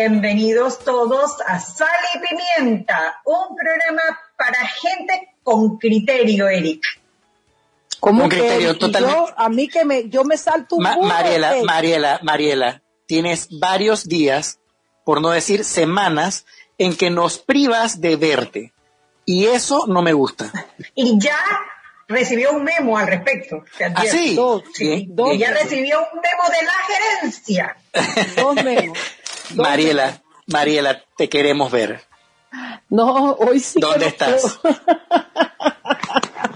Bienvenidos todos a Sal y Pimienta, un programa para gente con criterio, Eric. ¿Cómo con criterio, totalmente. a mí que me, yo me salto un Mariela, Mariela, Mariela, tienes varios días, por no decir semanas, en que nos privas de verte. Y eso no me gusta. Y ya recibió un memo al respecto. ¿Ah, sí? sí, ya recibió un memo de la gerencia. Dos memos. Mariela, Mariela, te queremos ver. No, hoy sí. ¿Dónde estás?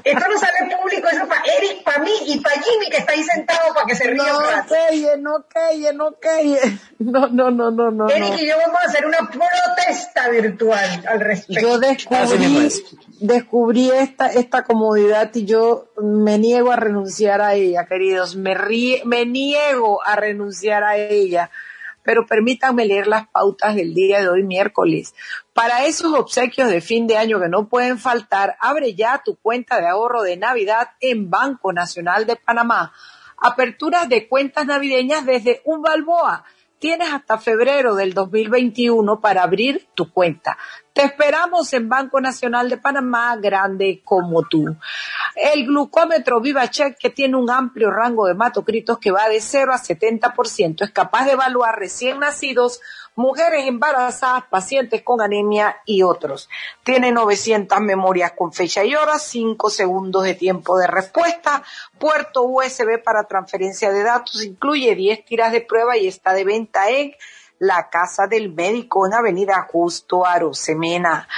Esto no sale público, eso para Eric, para mí y para Jimmy que está ahí sentado para que se ría. No, calle, no calle, no calle. No, no, no, no, no. Eric y yo vamos a hacer una protesta virtual al respecto. Yo descubrí, descubrí esta, esta comodidad y yo me niego a renunciar a ella, queridos. Me, me niego a renunciar a ella pero permítanme leer las pautas del día de hoy miércoles. Para esos obsequios de fin de año que no pueden faltar, abre ya tu cuenta de ahorro de Navidad en Banco Nacional de Panamá. Aperturas de cuentas navideñas desde un balboa Tienes hasta febrero del 2021 para abrir tu cuenta. Te esperamos en Banco Nacional de Panamá, grande como tú. El glucómetro VivaCheck, que tiene un amplio rango de hematocritos que va de 0 a 70%, es capaz de evaluar recién nacidos mujeres embarazadas, pacientes con anemia y otros. Tiene 900 memorias con fecha y hora, 5 segundos de tiempo de respuesta, puerto USB para transferencia de datos, incluye 10 tiras de prueba y está de venta en la Casa del Médico en Avenida Justo Arosemena.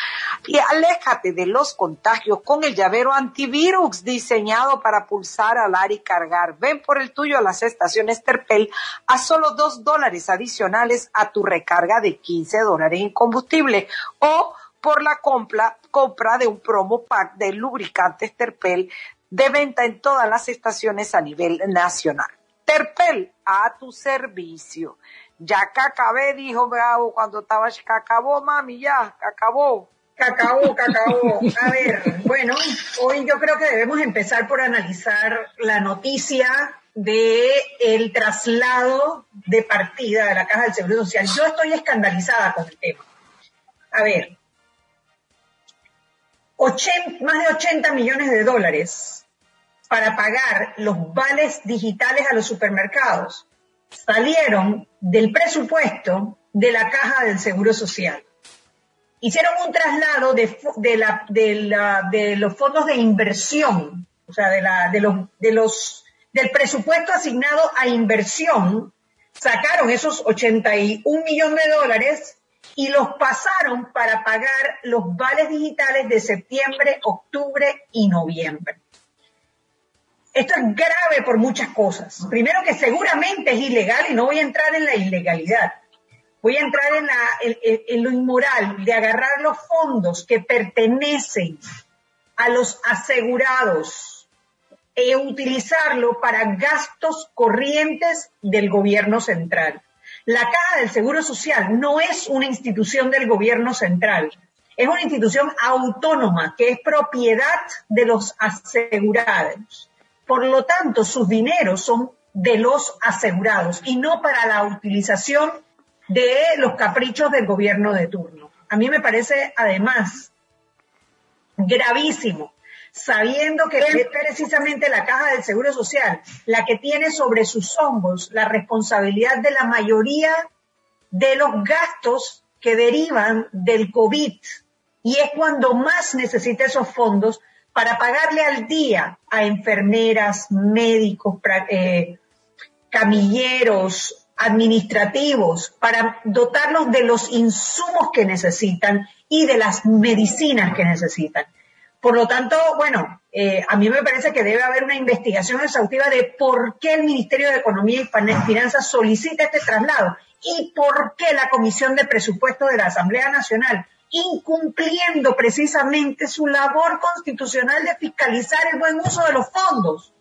Y aléjate de los contagios con el llavero antivirus diseñado para pulsar, alar y cargar. Ven por el tuyo a las estaciones Terpel a solo dos dólares adicionales a tu recarga de 15 dólares en combustible o por la compra, compra de un promo pack de lubricantes Terpel de venta en todas las estaciones a nivel nacional. Terpel a tu servicio. Ya que acabé, dijo Bravo cuando estaba, que acabó, mami, ya, que acabó. Cacao, cacao. A ver, bueno, hoy yo creo que debemos empezar por analizar la noticia de el traslado de partida de la Caja del Seguro Social. Yo estoy escandalizada con el tema. A ver, más de 80 millones de dólares para pagar los vales digitales a los supermercados salieron del presupuesto de la caja del Seguro Social. Hicieron un traslado de, de, la, de, la, de los fondos de inversión, o sea, de, la, de, los, de los, del presupuesto asignado a inversión, sacaron esos 81 millones de dólares y los pasaron para pagar los vales digitales de septiembre, octubre y noviembre. Esto es grave por muchas cosas. Primero que seguramente es ilegal y no voy a entrar en la ilegalidad. Voy a entrar en, la, lo inmoral de agarrar los fondos que pertenecen a los asegurados e utilizarlo para gastos corrientes del gobierno central. La Caja del Seguro Social no es una institución del gobierno central, es una institución autónoma que es propiedad de los asegurados. Por lo tanto, sus dineros son de los asegurados y no para la utilización de los caprichos del gobierno de turno. A mí me parece, además, gravísimo, sabiendo que es precisamente la Caja del Seguro Social la que tiene sobre sus hombros la responsabilidad de la mayoría de los gastos que derivan del COVID. Y es cuando más necesita esos fondos para pagarle al día a enfermeras, médicos, eh, camilleros, administrativos, para dotarlos de los insumos que necesitan y de las medicinas que necesitan. Por lo tanto, bueno, eh, a mí me parece que debe haber una investigación exhaustiva de por qué el Ministerio de Economía y Finanzas solicita este traslado y por qué la Comisión de Presupuesto de la Asamblea Nacional, incumpliendo precisamente su labor constitucional de fiscalizar el buen uso de los fondos,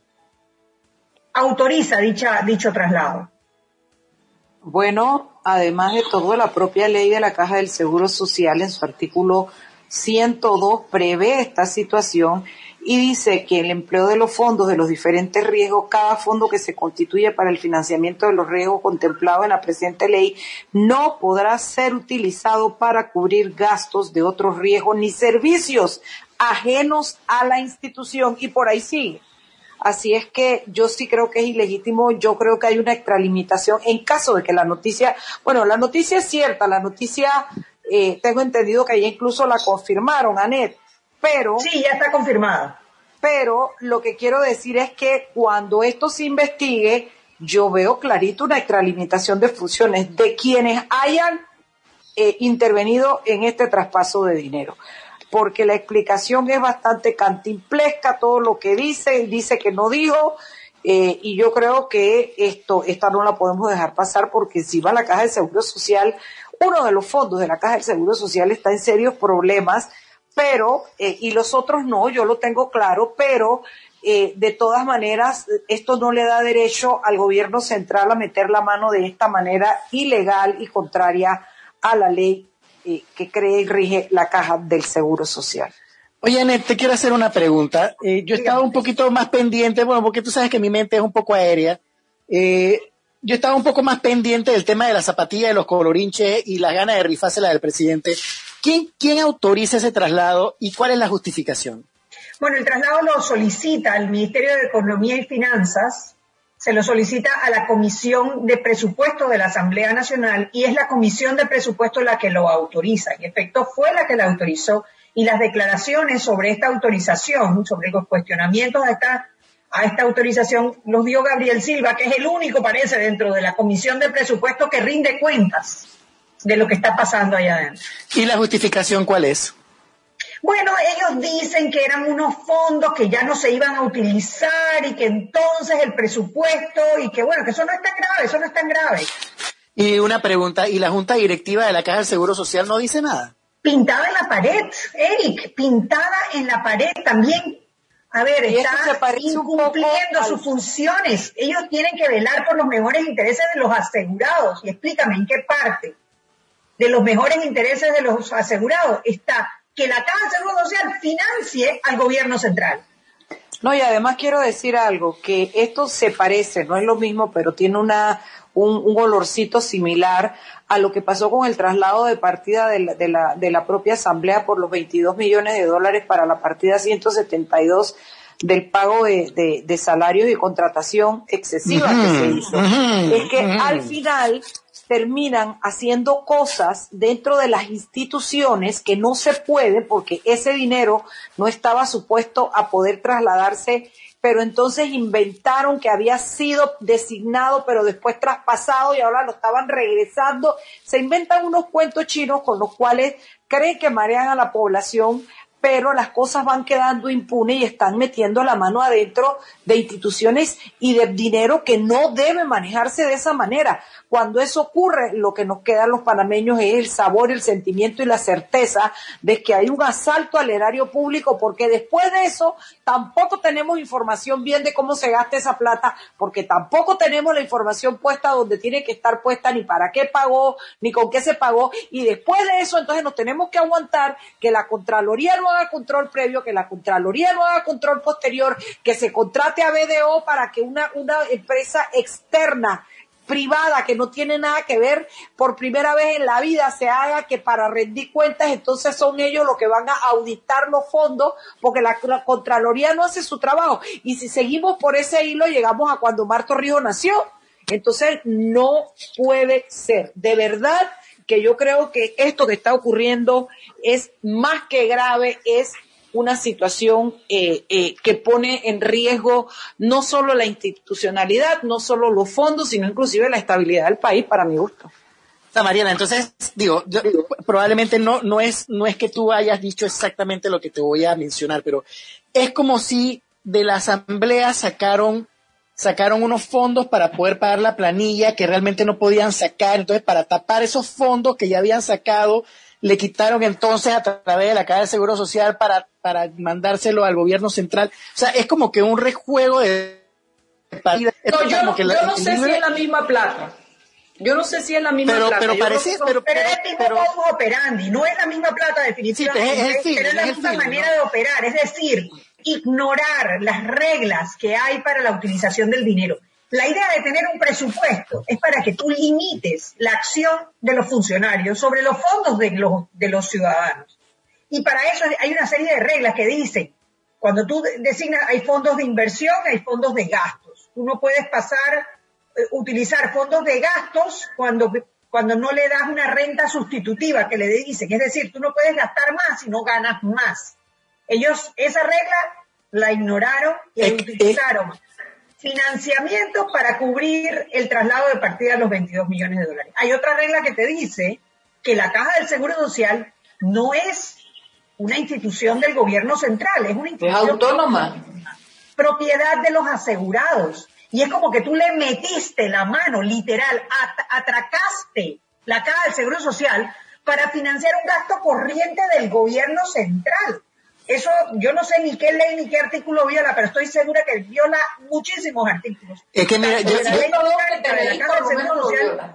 autoriza dicha, dicho traslado. Bueno, además de todo, la propia ley de la Caja del Seguro Social en su artículo 102 prevé esta situación y dice que el empleo de los fondos de los diferentes riesgos, cada fondo que se constituye para el financiamiento de los riesgos contemplados en la presente ley, no podrá ser utilizado para cubrir gastos de otros riesgos ni servicios ajenos a la institución y por ahí sigue. Así es que yo sí creo que es ilegítimo, yo creo que hay una extralimitación en caso de que la noticia, bueno, la noticia es cierta, la noticia, eh, tengo entendido que ya incluso la confirmaron, Anet, pero... Sí, ya está confirmada. Pero lo que quiero decir es que cuando esto se investigue, yo veo clarito una extralimitación de funciones de quienes hayan eh, intervenido en este traspaso de dinero porque la explicación es bastante cantimplesca, todo lo que dice, dice que no dijo, eh, y yo creo que esto, esta no la podemos dejar pasar porque si va a la Caja del Seguro Social, uno de los fondos de la Caja del Seguro Social está en serios problemas, pero, eh, y los otros no, yo lo tengo claro, pero eh, de todas maneras, esto no le da derecho al gobierno central a meter la mano de esta manera ilegal y contraria a la ley que cree y rige la caja del Seguro Social. Oye, Anet, te quiero hacer una pregunta. Eh, yo estaba un poquito más pendiente, bueno, porque tú sabes que mi mente es un poco aérea. Eh, yo estaba un poco más pendiente del tema de la zapatilla de los colorinches y las ganas de rifársela del presidente. ¿Quién, ¿Quién autoriza ese traslado y cuál es la justificación? Bueno, el traslado lo solicita el Ministerio de Economía y Finanzas se lo solicita a la Comisión de Presupuesto de la Asamblea Nacional y es la Comisión de Presupuesto la que lo autoriza. En efecto, fue la que la autorizó y las declaraciones sobre esta autorización, sobre los cuestionamientos a esta, a esta autorización, los dio Gabriel Silva, que es el único, parece, dentro de la Comisión de Presupuesto que rinde cuentas de lo que está pasando allá adentro. ¿Y la justificación cuál es? Bueno, ellos dicen que eran unos fondos que ya no se iban a utilizar y que entonces el presupuesto y que bueno, que eso no es tan grave, eso no es tan grave. Y una pregunta, ¿y la Junta Directiva de la Caja del Seguro Social no dice nada? Pintada en la pared, Eric, pintada en la pared también. A ver, está incumpliendo sus funciones. Ellos tienen que velar por los mejores intereses de los asegurados. Y explícame, ¿en qué parte de los mejores intereses de los asegurados está que la Caja de Seguro Social financie al gobierno central. No, y además quiero decir algo, que esto se parece, no es lo mismo, pero tiene una, un, olorcito similar a lo que pasó con el traslado de partida de la, de la, de la propia Asamblea por los 22 millones de dólares para la partida 172 del pago de, de, salarios y contratación excesiva que se hizo. es que al final terminan haciendo cosas dentro de las instituciones que no se puede porque ese dinero no estaba supuesto a poder trasladarse, pero entonces inventaron que había sido designado, pero después traspasado y ahora lo estaban regresando. Se inventan unos cuentos chinos con los cuales creen que marean a la población pero las cosas van quedando impunes y están metiendo la mano adentro de instituciones y de dinero que no debe manejarse de esa manera. Cuando eso ocurre, lo que nos queda a los panameños es el sabor, el sentimiento y la certeza de que hay un asalto al erario público, porque después de eso tampoco tenemos información bien de cómo se gasta esa plata, porque tampoco tenemos la información puesta donde tiene que estar puesta, ni para qué pagó, ni con qué se pagó, y después de eso entonces nos tenemos que aguantar que la Contraloría no haga control previo, que la Contraloría no haga control posterior, que se contrate a BDO para que una, una empresa externa privada que no tiene nada que ver por primera vez en la vida se haga que para rendir cuentas entonces son ellos los que van a auditar los fondos porque la, Contraloría no hace su trabajo. Y si seguimos por ese hilo llegamos a cuando Marto Río nació. Entonces no puede ser. De verdad que yo creo que esto que está ocurriendo es más que grave es una situación eh, eh, que pone en riesgo no solo la institucionalidad, no solo los fondos, sino inclusive la estabilidad del país, para mi gusto. Mariana, entonces, digo, probablemente no, no, es, no es que tú hayas dicho exactamente lo que te voy a mencionar, pero es como si de la asamblea sacaron sacaron unos fondos para poder pagar la planilla que realmente no podían sacar. Entonces, para tapar esos fondos que ya habían sacado, le quitaron entonces a través de la Caja de Seguro Social para, para mandárselo al gobierno central. O sea, es como que un rejuego de... No, yo, no, yo no sé si es la misma plata. Yo no sé si es la misma pero, plata. Pero parece, pero, pero, es el mismo pero, operandi, no es la misma plata definitivamente, sí, es, pero es la misma manera de operar. Es decir, ignorar las reglas que hay para la utilización del dinero. La idea de tener un presupuesto es para que tú limites la acción de los funcionarios sobre los fondos de los, de los ciudadanos. Y para eso hay una serie de reglas que dicen, cuando tú designas, hay fondos de inversión, hay fondos de gastos. Tú no puedes pasar, eh, utilizar fondos de gastos cuando, cuando no le das una renta sustitutiva que le dicen. Es decir, tú no puedes gastar más si no ganas más. Ellos esa regla la ignoraron y utilizaron financiamiento para cubrir el traslado de partida a los 22 millones de dólares. Hay otra regla que te dice que la Caja del Seguro Social no es una institución del gobierno central, es una institución autónoma. Propiedad de los asegurados. Y es como que tú le metiste la mano, literal, atracaste la Caja del Seguro Social para financiar un gasto corriente del gobierno central. Eso yo no sé ni qué ley ni qué artículo viola, pero estoy segura que viola muchísimos artículos. Es que mira, yo,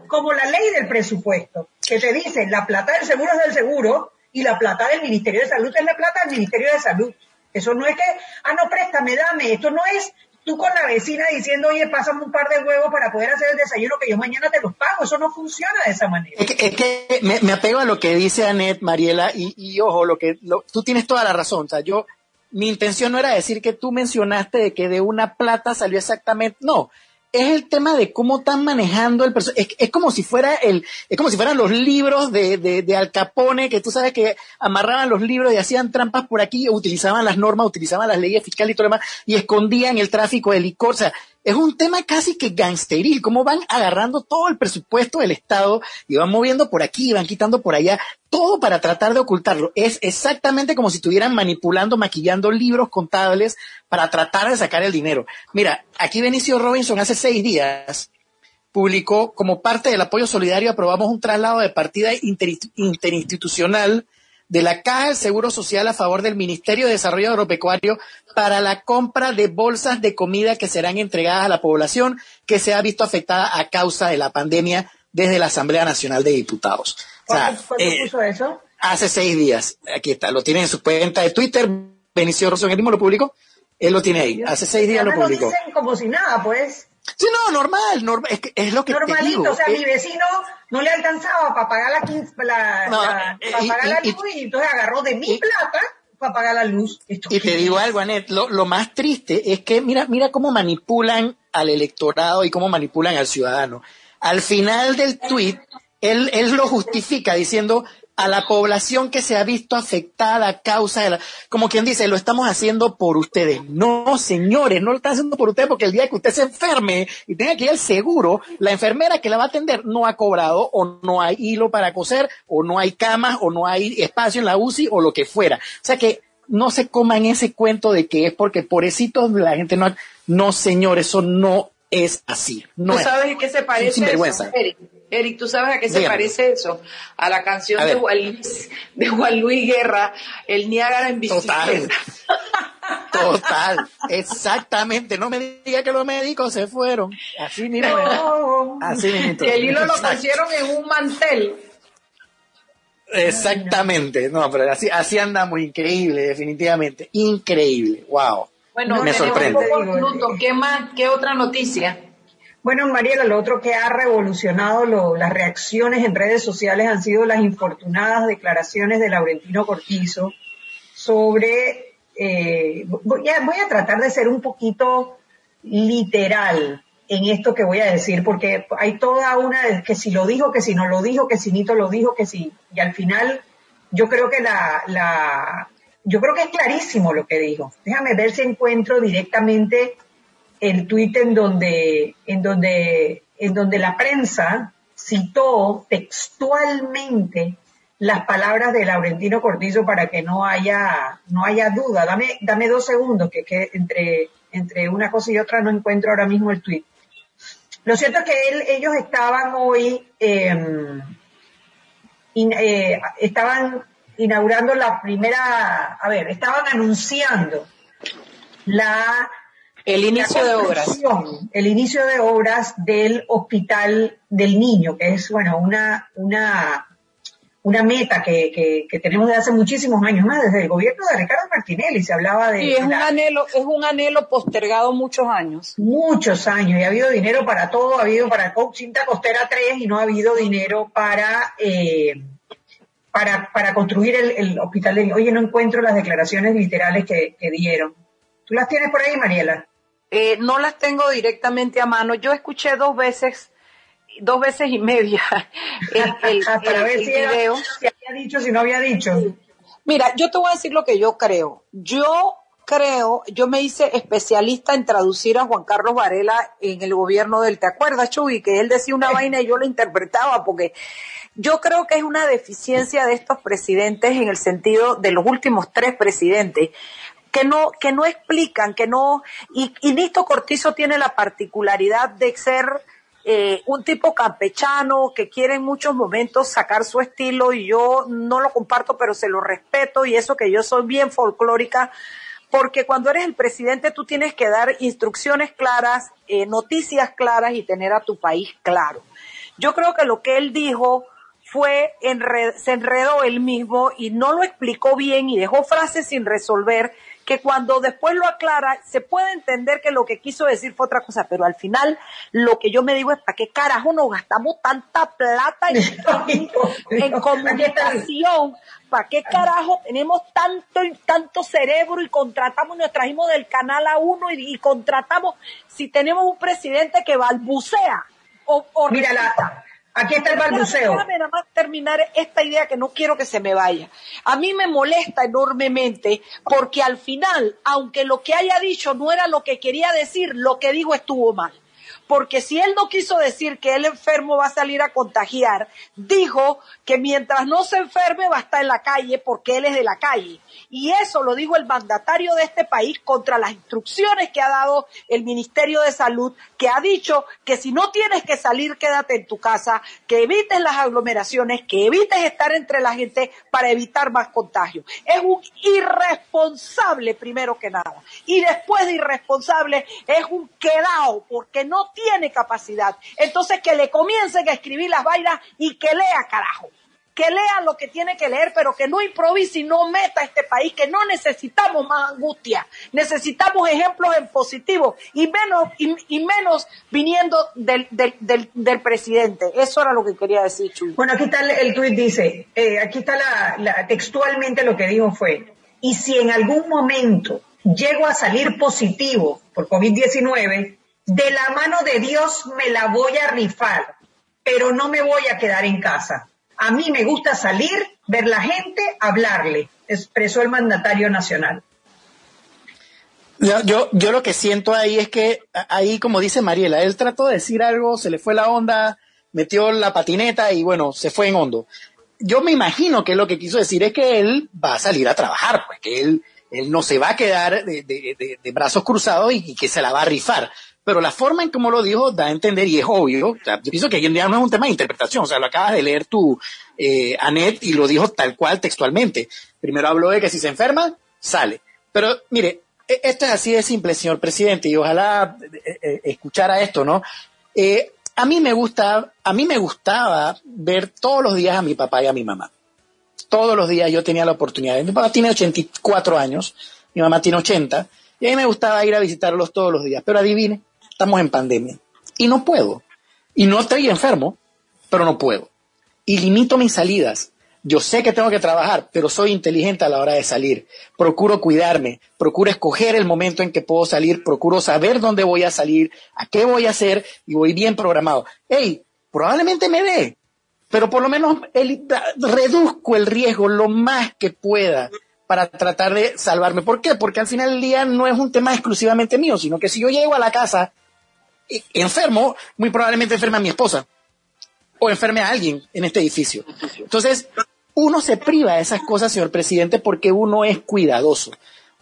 como la ley del presupuesto, que te dice la plata del seguro es del seguro y la plata del Ministerio de Salud es la plata del Ministerio de Salud. Eso no es que, ah, no, préstame, dame. Esto no es tú con la vecina diciendo, oye, pásame un par de huevos para poder hacer el desayuno que yo mañana te los pago. Eso no funciona de esa manera. Es que, me, apego a lo que dice Anet, Mariela, y, ojo, lo que tú tienes toda la razón. O sea, yo, mi intención no era decir que tú mencionaste de que de una plata salió exactamente, no, es el tema de cómo están manejando el personaje. Es, como si fuera el, es como si fueran los libros de, de, de, Al Capone, que tú sabes que amarraban los libros y hacían trampas por aquí, utilizaban las normas, utilizaban las leyes fiscales y todo lo demás, y escondían el tráfico de licor. O sea, es un tema casi que gangsteril, cómo van agarrando todo el presupuesto del Estado y van moviendo por aquí, van quitando por allá, todo para tratar de ocultarlo. Es exactamente como si estuvieran manipulando, maquillando libros contables para tratar de sacar el dinero. Mira, aquí Benicio Robinson hace seis días publicó como parte del apoyo solidario aprobamos un traslado de partida interinstitucional de la Caja del Seguro Social a favor del Ministerio de Desarrollo Agropecuario para la compra de bolsas de comida que serán entregadas a la población que se ha visto afectada a causa de la pandemia desde la Asamblea Nacional de Diputados. ¿Cuándo, eh, puso eso? Hace seis días. Aquí está, lo tiene en su cuenta de Twitter. Benicio Rosso, mismo lo publicó. Él lo tiene ahí. Hace seis días lo publicó. Lo dicen como si nada, pues. Sí, no, normal, normal es, es, lo que Normalito, te digo. o sea, mi vecino no le alcanzaba para pagar la, la, la para pagar la luz y, entonces agarró de mi plata para pagar la luz. y te digo algo, Anet, lo, lo, más triste es que mira, mira cómo manipulan al electorado y cómo manipulan al ciudadano. Al final del tweet, él, él lo justifica diciendo, a la población que se ha visto afectada a causa de la, como quien dice, lo estamos haciendo por ustedes. No, señores, no lo están haciendo por ustedes porque el día que usted se enferme y tenga que ir al seguro, la enfermera que la va a atender no ha cobrado o no hay hilo para coser o no hay camas o no hay espacio en la UCI o lo que fuera. O sea que no se coman ese cuento de que es porque pobrecitos la gente no, no señor, eso no es así. No ¿Tú sabes qué se parece eso, Eric? ¿tú sabes a qué se parece eso? A la canción de Juan, Luis, de Juan Luis Guerra, El Niágara en bicicleta. Total. Total. Exactamente. No me diga que los médicos se fueron. Así mira. Así mismo. Que el hilo lo pusieron en un mantel. Exactamente. No, pero así, así andamos. Increíble, definitivamente. Increíble. Wow. Bueno, me sorprende. ¿Qué más? ¿Qué otra noticia? Bueno, Mariela, lo otro que ha revolucionado las reacciones en redes sociales han sido las infortunadas declaraciones de Laurentino Cortizo sobre, eh, voy, a, voy a tratar de ser un poquito literal en esto que voy a decir, porque hay toda una, que si lo dijo, que si no lo dijo, que si Nito lo dijo, que si, y al final yo creo que la, la, yo creo que es clarísimo lo que dijo. Déjame ver si encuentro directamente el tuit en donde, en donde, en donde la prensa citó textualmente las palabras de Laurentino Cortizo para que no haya, no haya duda. Dame, dame dos segundos, que, que entre, entre una cosa y otra no encuentro ahora mismo el tuit. Lo cierto es que él, ellos estaban hoy, em, eh, estaban inaugurando la primera, a ver, estaban anunciando la el inicio de obras. El inicio de obras del hospital del niño, que es, bueno, una, una, una meta que, que, tenemos desde hace muchísimos años más, desde el gobierno de Ricardo Martinelli se hablaba de... Sí, es un anhelo, es un anhelo postergado muchos años. Muchos años, y ha habido dinero para todo, ha habido para Cinta Costera 3 y no ha habido dinero para... Eh, para, para construir el, hospital de... Oye, no encuentro las declaraciones literales que, dieron. ¿Tú las tienes por ahí, Mariela? Eh, no las tengo directamente a mano. Yo escuché dos veces, dos veces y media el, para ver si, video. si había dicho, si no había dicho. Mira, yo te voy a decir lo que yo creo. Yo creo, yo me hice especialista en traducir a Juan Carlos Varela en el gobierno del, ¿te acuerdas, Chuy? Que él decía una vaina y yo lo interpretaba porque yo creo que es una deficiencia de estos presidentes en el sentido de los últimos tres presidentes que no, que no explican, que no, y, y Nisto Cortizo tiene la particularidad de ser eh, un tipo campechano que quiere en muchos momentos sacar su estilo y yo no lo comparto, pero se lo respeto y eso que yo soy bien folclórica, porque cuando eres el presidente tú tienes que dar instrucciones claras, eh, noticias claras y tener a tu país claro. Yo creo que lo que él dijo fue se enredó él mismo y no lo explicó bien y dejó frases sin resolver que cuando después lo aclara se puede entender que lo que quiso decir fue otra cosa, pero al final lo que yo me digo es para qué carajo nos gastamos tanta plata en, en comunicación, para qué carajo tenemos tanto y tanto cerebro y contratamos, nos trajimos del canal a uno y, contratamos si tenemos un presidente que balbucea o, o Mira, Aquí está el balbuceo. Déjame nada más terminar esta idea que no quiero que se me vaya. A mí me molesta enormemente porque al final, aunque lo que haya dicho no era lo que quería decir, lo que dijo estuvo mal porque si él no quiso decir que el enfermo va a salir a contagiar, dijo que mientras no se enferme va a estar en la calle porque él es de la calle. Y eso lo dijo el mandatario de este país contra las instrucciones que ha dado el Ministerio de Salud, que ha dicho que si no tienes que salir, quédate en tu casa, que evites las aglomeraciones, que evites estar entre la gente para evitar más contagios. Es un irresponsable primero que nada. Y después de irresponsable es un quedado porque no tiene capacidad. Entonces que le comiencen a escribir las vainas y que lea carajo. Que lea lo que tiene que leer, pero que no improvise y no meta a este país, que no necesitamos más angustia. Necesitamos ejemplos en positivo y menos, y, menos viniendo del, del, presidente. Eso era lo que quería decir, Chuy. Bueno, aquí está el, tuit, dice, eh, aquí está la, textualmente lo que dijo fue, y si en algún momento llego a salir positivo por COVID-19, de la mano de Dios me la voy a rifar, pero no me voy a quedar en casa. A mí me gusta salir, ver la gente, hablarle, expresó el mandatario nacional. Yo, yo, lo que siento ahí es que, ahí como dice Mariela, él trató de decir algo, se le fue la onda, metió la patineta y bueno, se fue en hondo. Yo me imagino que lo que quiso decir es que él va a salir a trabajar, pues que él, él no se va a quedar de, brazos cruzados y, que se la va a rifar pero la forma en cómo lo dijo da a entender, y es obvio, yo pienso que hoy en día no es un tema de interpretación, o sea, lo acabas de leer tú, eh, Anet, y lo dijo tal cual textualmente. Primero habló de que si se enferma, sale. Pero mire, e, esto es así de simple, señor presidente, y ojalá eh, eh, escuchara esto, ¿no? Eh, a mí me gusta, a mí me gustaba ver todos los días a mi papá y a mi mamá. Todos los días yo tenía la oportunidad. Mi papá tiene 84 años, mi mamá tiene 80, y a mí me gustaba ir a visitarlos todos los días. Pero adivine, estamos en pandemia. Y no puedo. Y no estoy enfermo, pero no puedo. Y limito mis salidas. Yo sé que tengo que trabajar, pero soy inteligente a la hora de salir. Procuro cuidarme, procuro escoger el momento en que puedo salir, procuro saber dónde voy a salir, a qué voy a hacer y voy bien programado. Hey, probablemente me dé, pero por lo menos reduzco el riesgo lo más que pueda para tratar de salvarme. ¿Por qué? Porque al final del día no es un tema exclusivamente mío, sino que si yo llego a la casa enfermo, muy probablemente enferme a mi esposa o enferme a alguien en este edificio. Entonces, uno se priva de esas cosas, señor presidente, porque uno es cuidadoso.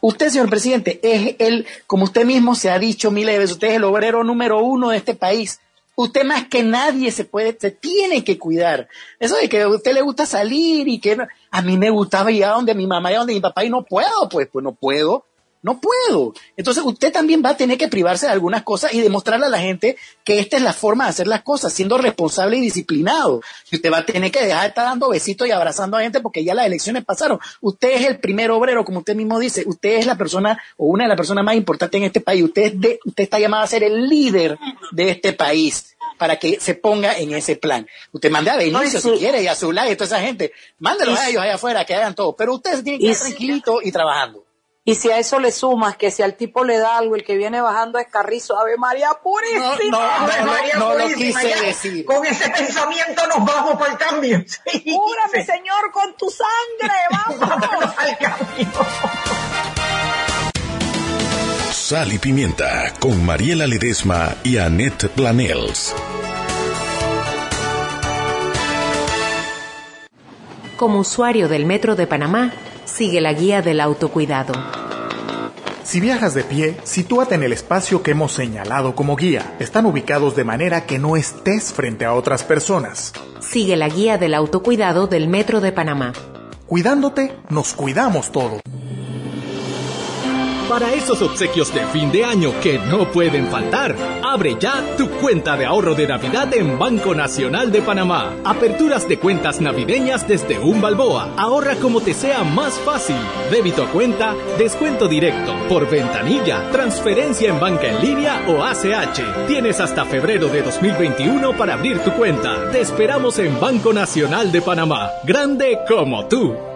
Usted, señor presidente, es el, como usted mismo se ha dicho miles de veces, usted es el obrero número uno de este país. Usted más que nadie se puede, se tiene que cuidar. Eso de que a usted le gusta salir y que a mí me gustaba ir a donde mi mamá y a donde mi papá y no puedo, pues, pues no puedo. No puedo. Entonces usted también va a tener que privarse de algunas cosas y demostrarle a la gente que esta es la forma de hacer las cosas, siendo responsable y disciplinado. Y usted va a tener que dejar de estar dando besitos y abrazando a gente porque ya las elecciones pasaron. Usted es el primer obrero, como usted mismo dice. Usted es la persona o una de las personas más importantes en este país. Usted, de, usted está llamado a ser el líder de este país para que se ponga en ese plan. Usted mande a Benicio si quiere y a Zulay y toda esa gente. Mándelos a ellos allá afuera que hagan todo. Pero usted tiene que estar tranquilito y trabajando. Y si a eso le sumas que si al tipo le da algo, el que viene bajando es Carrizo, Ave María Purísima. No, no, no, no lo quise decir. Con ese pensamiento nos vamos para el cambio. Sí. Cúrame, Señor, con tu sangre. Vamos. al cambio. Sal y Pimienta con Mariela Ledesma y Annette Planels. Como usuario del Metro de Panamá, sigue la guía del autocuidado. Si viajas de pie, sitúate en el espacio que hemos señalado como guía. Están ubicados de manera que no estés frente a otras personas. Sigue la guía del autocuidado del Metro de Panamá. Cuidándote, nos cuidamos todos. Para esos obsequios de fin de año que no pueden faltar, abre ya tu cuenta de ahorro de Navidad en Banco Nacional de Panamá. Aperturas de cuentas navideñas desde un balboa. Ahorra como te sea más fácil. Débito a cuenta, descuento directo, por ventanilla, transferencia en banca en línea o ACH. Tienes hasta febrero de 2021 para abrir tu cuenta. Te esperamos en Banco Nacional de Panamá. Grande como tú.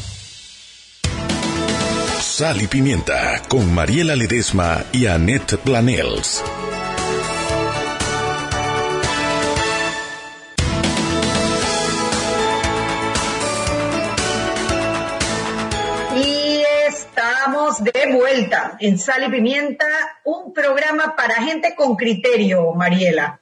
Sal y Pimienta con Mariela Ledesma y Annette Planels. Y estamos de vuelta en Sal y Pimienta, un programa para gente con criterio, Mariela.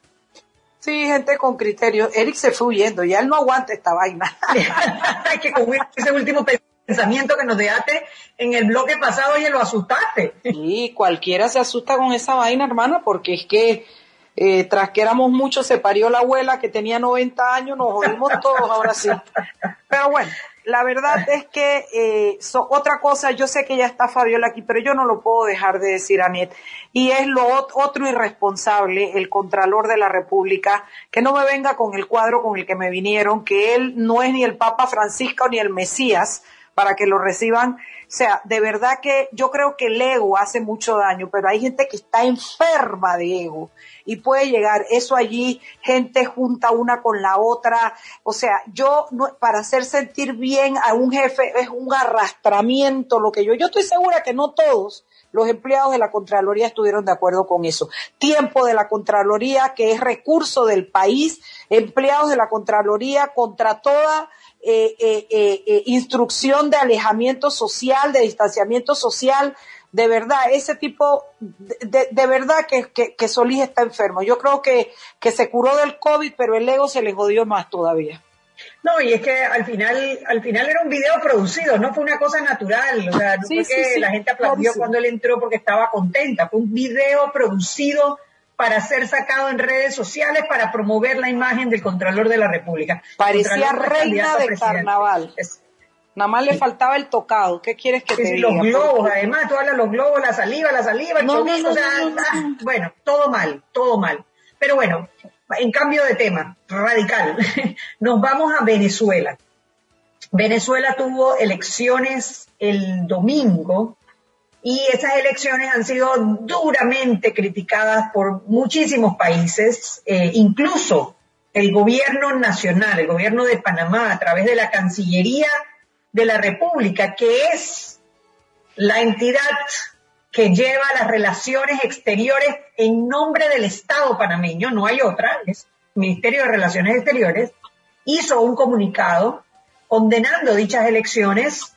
Sí, gente con criterio. Eric se fue huyendo, ya él no aguanta esta vaina. que con ese último pensamiento que nos dejaste en el bloque pasado y lo asustaste. Sí, cualquiera se asusta con esa vaina, hermana, porque es que eh, tras que éramos muchos, se parió la abuela que tenía 90 años, nos jodimos todos ahora sí. Pero bueno, la verdad es que eh, so, otra cosa, yo sé que ya está Fabiola aquí, pero yo no lo puedo dejar de decir, Anet, y es lo otro irresponsable, el Contralor de la República, que no me venga con el cuadro con el que me vinieron, que él no es ni el Papa Francisco ni el Mesías, para que lo reciban. O sea, de verdad que yo creo que el ego hace mucho daño, pero hay gente que está enferma de ego y puede llegar eso allí, gente junta una con la otra. O sea, yo no, para hacer sentir bien a un jefe es un arrastramiento lo que yo, yo estoy segura que no todos los empleados de la Contraloría estuvieron de acuerdo con eso. Tiempo de la Contraloría, que es recurso del país, empleados de la Contraloría contra toda eh, eh, eh, instrucción de alejamiento social, de distanciamiento social, de verdad, ese tipo, de, de verdad que, que, que, Solís está enfermo. Yo creo que, que se curó del COVID, pero el ego se le jodió más todavía. No, y es que al final, al final era un video producido, no fue una cosa natural, o sea, no sí, fue sí, que sí, la gente aplaudió cuando él entró porque estaba contenta, fue un video producido para ser sacado en redes sociales para promover la imagen del Contralor de la República. Parecía reina de carnaval. Es, Nada más le faltaba el tocado. ¿Qué quieres que sí, te diga? Los globos, además, tú hablas los globos, la saliva, la saliva, el no, chorizo, no, no, o sea, ah, bueno, todo mal, todo mal. Pero bueno, en cambio de tema, radical, nos vamos a Venezuela. Venezuela tuvo elecciones el domingo y esas elecciones han sido duramente criticadas por muchísimos países, eh, incluso el gobierno nacional, el gobierno de Panamá, a través de la Cancillería de la República, que es la entidad que lleva las relaciones exteriores en nombre del Estado panameño, no hay otra, es Ministerio de Relaciones Exteriores, hizo un comunicado condenando dichas elecciones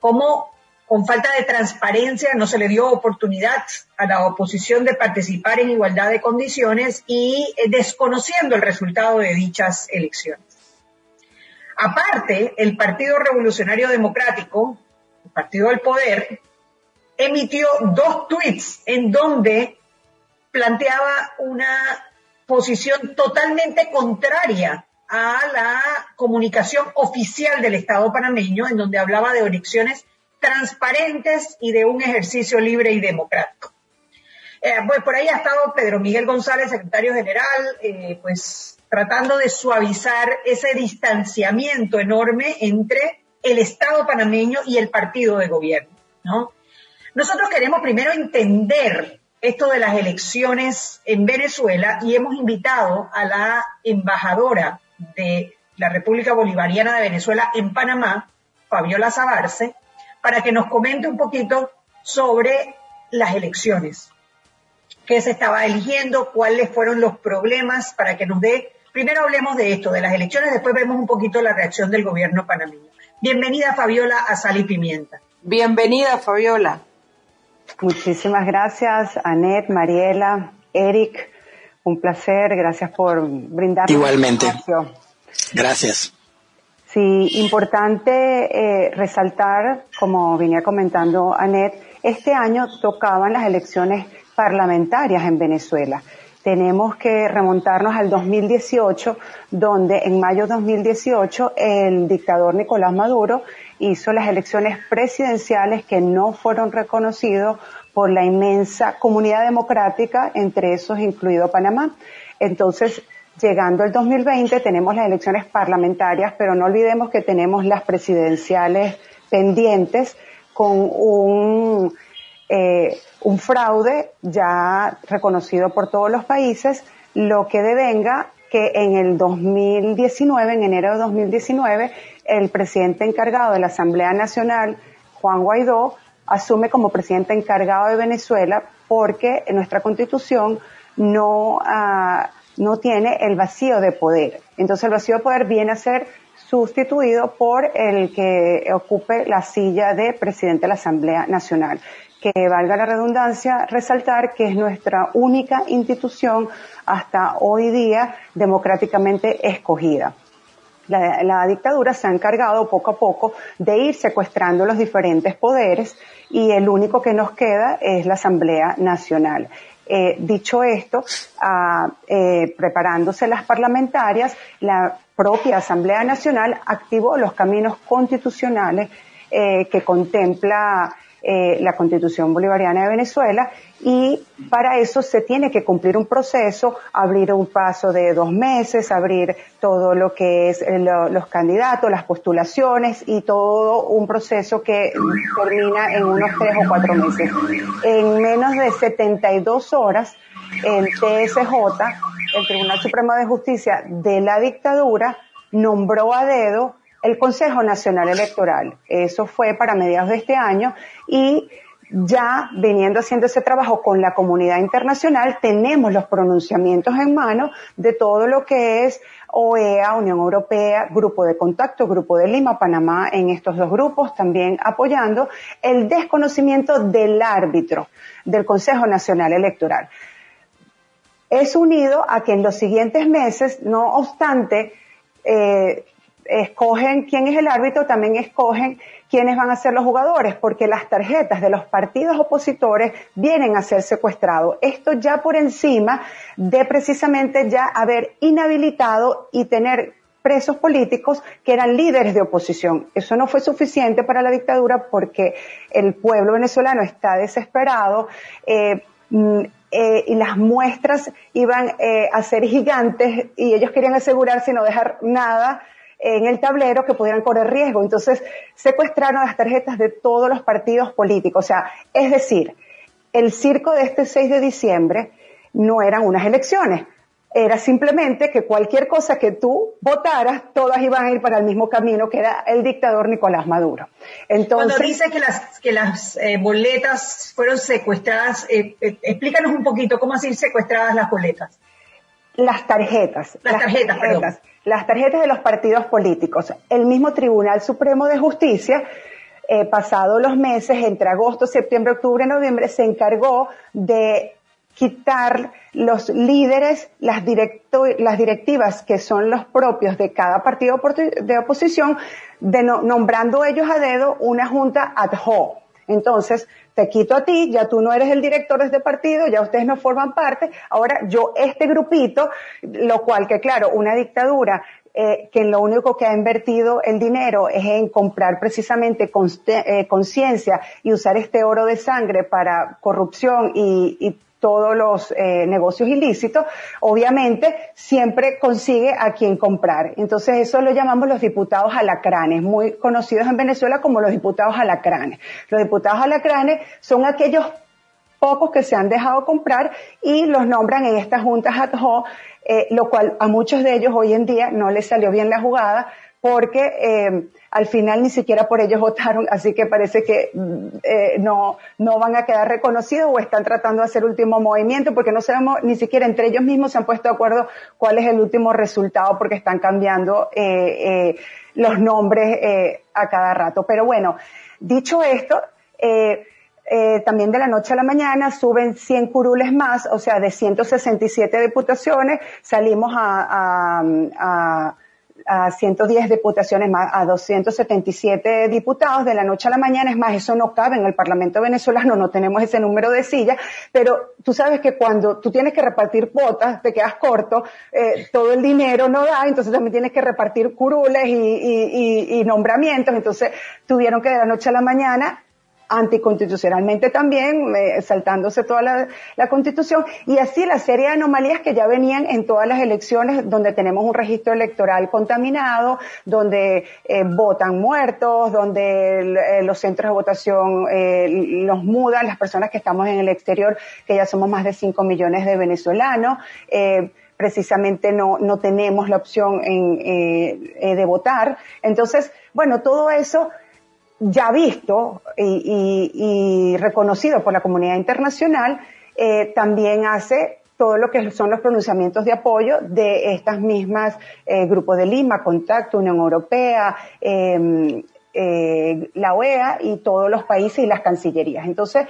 como con falta de transparencia no se le dio oportunidad a la oposición de participar en igualdad de condiciones y eh, desconociendo el resultado de dichas elecciones. Aparte, el Partido Revolucionario Democrático, el Partido del Poder, emitió dos tweets en donde planteaba una posición totalmente contraria a la comunicación oficial del Estado panameño, en donde hablaba de elecciones transparentes y de un ejercicio libre y democrático. Eh, pues por ahí ha estado Pedro Miguel González, secretario general, eh, pues tratando de suavizar ese distanciamiento enorme entre el Estado panameño y el partido de gobierno, ¿no? Nosotros queremos primero entender esto de las elecciones en Venezuela y hemos invitado a la embajadora de la República Bolivariana de Venezuela en Panamá, Fabiola Zabarce, para que nos comente un poquito sobre las elecciones. ¿Qué se estaba eligiendo? ¿Cuáles fueron los problemas? Para que nos dé, primero hablemos de esto, de las elecciones, después vemos un poquito la reacción del gobierno panameño. Bienvenida Fabiola a Sal y Pimienta. Bienvenida Fabiola. Muchísimas gracias, Anet, Mariela, Eric. Un placer, gracias por brindar. Igualmente. Gracias. Sí, importante eh, resaltar, como venía comentando Anet, este año tocaban las elecciones parlamentarias en Venezuela. Tenemos que remontarnos al 2018, donde en mayo de 2018 el dictador Nicolás Maduro hizo las elecciones presidenciales que no fueron reconocidos por la inmensa comunidad democrática, entre esos incluido Panamá. Entonces, llegando el 2020 tenemos las elecciones parlamentarias, pero no olvidemos que tenemos las presidenciales pendientes con un, eh, un fraude ya reconocido por todos los países, lo que devenga que en el 2019, en enero de 2019, el presidente encargado de la Asamblea Nacional, Juan Guaidó, asume como presidente encargado de Venezuela porque nuestra constitución no, uh, no tiene el vacío de poder. Entonces el vacío de poder viene a ser sustituido por el que ocupe la silla de presidente de la Asamblea Nacional. Que valga la redundancia, resaltar que es nuestra única institución hasta hoy día democráticamente escogida. La, la, dictadura se ha encargado poco a poco de ir secuestrando los diferentes poderes y el único que nos queda es la Asamblea Nacional. Eh, dicho esto, ah, eh, preparándose las parlamentarias, la propia Asamblea Nacional activó los caminos constitucionales eh, que contempla eh, la Constitución Bolivariana de Venezuela y para eso se tiene que cumplir un proceso, abrir un paso de dos meses, abrir todo lo que es eh, los candidatos, las postulaciones y todo un proceso que termina en unos tres o cuatro meses. En menos de 72 horas, el TSJ, el Tribunal Supremo de Justicia de la dictadura, nombró a dedo el Consejo Nacional Electoral. Eso fue para mediados de este año y ya viniendo haciendo ese trabajo con la comunidad internacional, tenemos los pronunciamientos en mano de todo lo que es OEA, Unión Europea, Grupo de Contacto, Grupo de Lima, Panamá, en estos dos grupos, también apoyando el desconocimiento del árbitro del Consejo Nacional Electoral. Es unido a que en los siguientes meses, no obstante, eh, escogen quién es el árbitro, también escogen quiénes van a ser los jugadores, porque las tarjetas de los partidos opositores vienen a ser secuestrados. Esto ya por encima de precisamente ya haber inhabilitado y tener presos políticos que eran líderes de oposición. Eso no fue suficiente para la dictadura porque el pueblo venezolano está desesperado. Eh, mm, eh, y las muestras iban eh, a ser gigantes y ellos querían asegurarse y no dejar nada en el tablero que pudieran correr riesgo. Entonces, secuestraron las tarjetas de todos los partidos políticos. O sea, es decir, el circo de este 6 de diciembre no eran unas elecciones, era simplemente que cualquier cosa que tú votaras, todas iban a ir para el mismo camino que era el dictador Nicolás Maduro. Entonces, Cuando dice que las, que las eh, boletas fueron secuestradas, eh, eh, explícanos un poquito cómo así secuestradas las boletas. Las tarjetas. Las, tarjetas, tarjetas Las tarjetas de los partidos políticos. El mismo Tribunal Supremo de Justicia eh, pasado los meses, entre agosto, septiembre, octubre, noviembre, se encargó de quitar los líderes, las, las directivas que son los propios de cada partido de oposición, nombrando ellos a dedo una junta ad hoc. Entonces, te quito a ti, ya tú no eres el director de este partido, ya ustedes no forman parte, ahora yo este grupito, lo cual que claro, una dictadura eh, que lo único que ha invertido el dinero es en comprar precisamente eh, conciencia y usar este oro de sangre para corrupción y, y todos los eh, negocios ilícitos, obviamente siempre consigue a quien comprar. Entonces eso lo llamamos los diputados alacranes, muy conocidos en Venezuela como los diputados alacranes. Los diputados alacranes son aquellos pocos que se han dejado comprar y los nombran en estas juntas ad hoc, eh, lo cual a muchos de ellos hoy en día no les salió bien la jugada porque eh, al final ni siquiera por ellos votaron, así que parece que eh, no, no van a quedar reconocidos o están tratando de hacer último movimiento porque no sabemos, ni siquiera entre ellos mismos se han puesto de acuerdo cuál es el último resultado porque están cambiando eh, eh, los nombres eh, a cada rato. Pero bueno, dicho esto, eh, eh, también de la noche a la mañana suben 100 curules más, o sea, de 167 diputaciones, salimos a, a, a a 110 diputaciones más, a 277 diputados de la noche a la mañana. Es más, eso no cabe en el Parlamento venezolano, no tenemos ese número de sillas, pero tú sabes que cuando tú tienes que repartir cuotas, te quedas corto, eh, todo el dinero no da, entonces también tienes que repartir curules y, y, y nombramientos, entonces tuvieron que de la noche a la mañana anticonstitucionalmente también, eh, saltándose toda la, constitución, y así la serie de anomalías que ya venían en todas las elecciones donde tenemos un registro electoral contaminado, donde eh, votan muertos, donde eh, los centros de votación los mudan, las personas que estamos en el exterior, que ya somos más de 5 millones de venezolanos, precisamente no, no tenemos la opción en, de votar. Entonces, bueno, todo eso ya visto y, reconocido por la comunidad internacional, eh, también hace todo lo que son los pronunciamientos de apoyo de estas mismas eh, grupos de Lima, Contacto, Unión Europea, em, eh, la OEA y todos los países y las cancillerías. Entonces,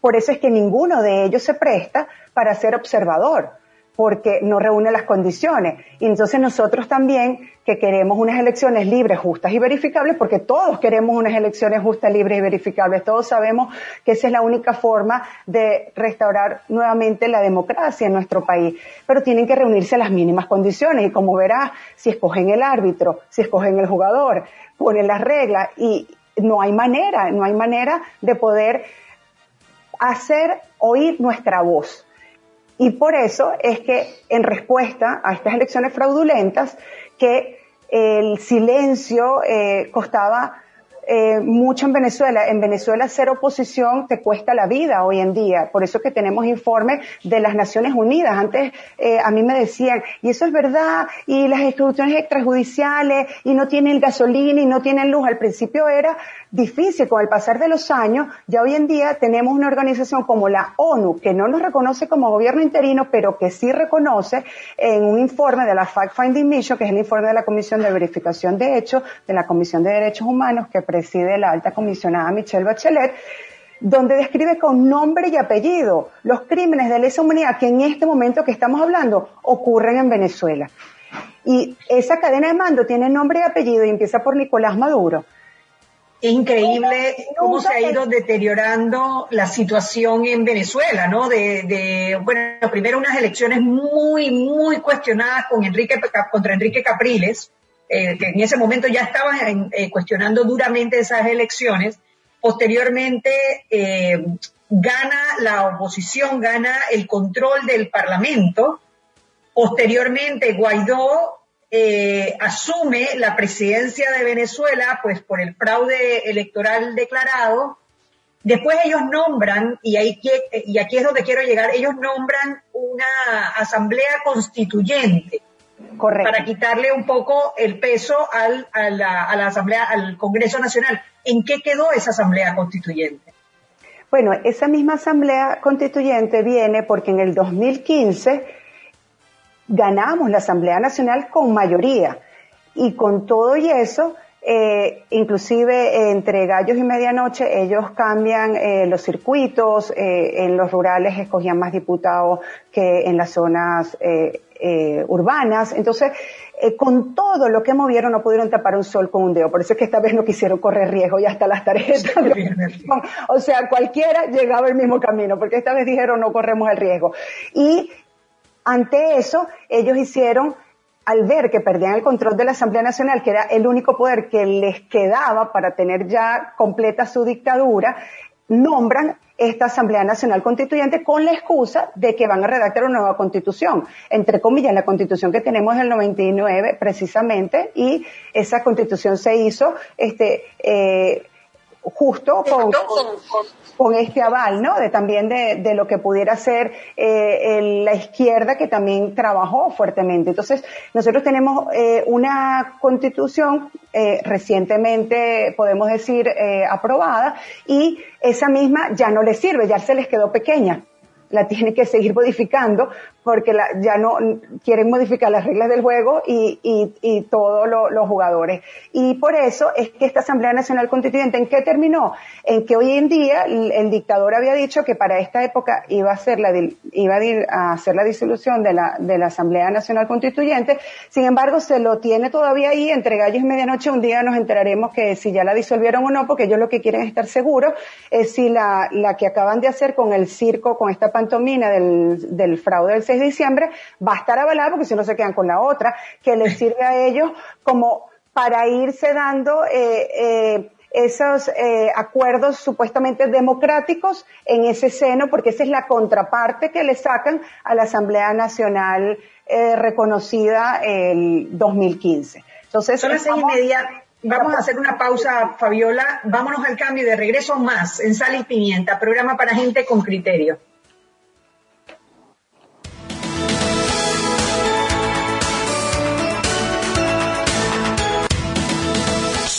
por eso es que ninguno de ellos se presta para ser observador porque no reúne las condiciones. Y entonces nosotros también, que queremos unas elecciones libres, justas y verificables, porque todos queremos unas elecciones justas, libres y verificables, todos sabemos que esa es la única forma de restaurar nuevamente la democracia en nuestro país, pero tienen que reunirse las mínimas condiciones y como verás, si escogen el árbitro, si escogen el jugador, ponen las reglas y no hay manera, no hay manera de poder hacer oír nuestra voz y por eso es que en respuesta a estas elecciones fraudulentas, que el silencio eh, costaba eh, mucho en Venezuela. En Venezuela ser oposición te cuesta la vida hoy en día. Por eso que tenemos informes de las Naciones Unidas. Antes eh, a mí me decían, y eso es verdad, y las instituciones extrajudiciales, y no tienen gasolina, y no tienen luz. Al principio era difícil. Con el pasar de los años, ya hoy en día tenemos una organización como la ONU, que no nos reconoce como gobierno interino, pero que sí reconoce en un informe de la Fact Finding Mission, que es el informe de la Comisión de Verificación de Hechos, de la Comisión de Derechos Humanos, que preside la alta comisionada Michelle Bachelet, donde describe con nombre y apellido los crímenes de lesa humanidad que en este momento que estamos hablando ocurren en Venezuela. Y esa cadena de mando tiene nombre y apellido y empieza por Nicolás Maduro. Increíble cómo se ha ido deteriorando la situación en Venezuela, ¿no? De, bueno, primero unas elecciones muy, muy cuestionadas con Enrique, contra Enrique Capriles, eh, que en ese momento ya estaban eh, cuestionando duramente esas elecciones. Posteriormente, eh, gana la oposición, gana el control del Parlamento. Posteriormente, Guaidó eh, asume la presidencia de Venezuela, pues por el fraude electoral declarado. Después ellos nombran, y, ahí, y aquí es donde quiero llegar, ellos nombran una asamblea constituyente. Correcto. Para quitarle un poco el peso al, a, la, a la Asamblea, al Congreso Nacional. ¿En qué quedó esa Asamblea Constituyente? Bueno, esa misma Asamblea Constituyente viene porque en el 2015 ganamos la Asamblea Nacional con mayoría y con todo y eso, eh, inclusive entre gallos y medianoche, ellos cambian eh, los circuitos, eh, en los rurales escogían más diputados que en las zonas eh, eh, urbanas, entonces eh, con todo lo que movieron no pudieron tapar un sol con un dedo. Por eso es que esta vez no quisieron correr riesgo y hasta las tarjetas. o sea, cualquiera llegaba el mismo camino, porque esta vez dijeron no corremos el riesgo. Y ante eso, ellos hicieron al ver que perdían el control de la Asamblea Nacional, que era el único poder que les quedaba para tener ya completa su dictadura, nombran esta Asamblea Nacional Constituyente con la excusa de que van a redactar una nueva constitución. Entre comillas, la constitución que tenemos del 99 precisamente, y esa constitución se hizo este, eh, justo con, con, este aval, ¿no? De también de, de lo que pudiera ser eh, el, la izquierda que también trabajó fuertemente. Entonces, nosotros tenemos eh, una constitución eh, recientemente, podemos decir, aprobada y esa misma ya no les sirve, ya se les quedó pequeña la tienen que seguir modificando porque ya no quieren modificar las reglas del juego y, todos lo, los jugadores. Y por eso es que esta Asamblea Nacional Constituyente, ¿en qué terminó? En que hoy en día el, dictador había dicho que para esta época iba a ser la, iba a hacer la disolución de la, Asamblea Nacional Constituyente. Sin embargo, se lo tiene todavía ahí entre gallos y medianoche. Un día nos enteraremos que si ya la disolvieron o no, porque ellos lo que quieren es estar seguros es si la, la que acaban de hacer con el circo, con esta pantomina del, del fraude del 6 de diciembre va a estar avalada porque si no se quedan con la otra, que les sirve a ellos como para irse dando eh, eh, esos eh, acuerdos supuestamente democráticos en ese seno, porque esa es la contraparte que le sacan a la Asamblea Nacional eh, reconocida el 2015. Entonces, son las seis y media. Vamos a hacer una pausa, Fabiola. Vámonos al cambio y de regreso más en Sal y Pimienta, programa para gente con criterio.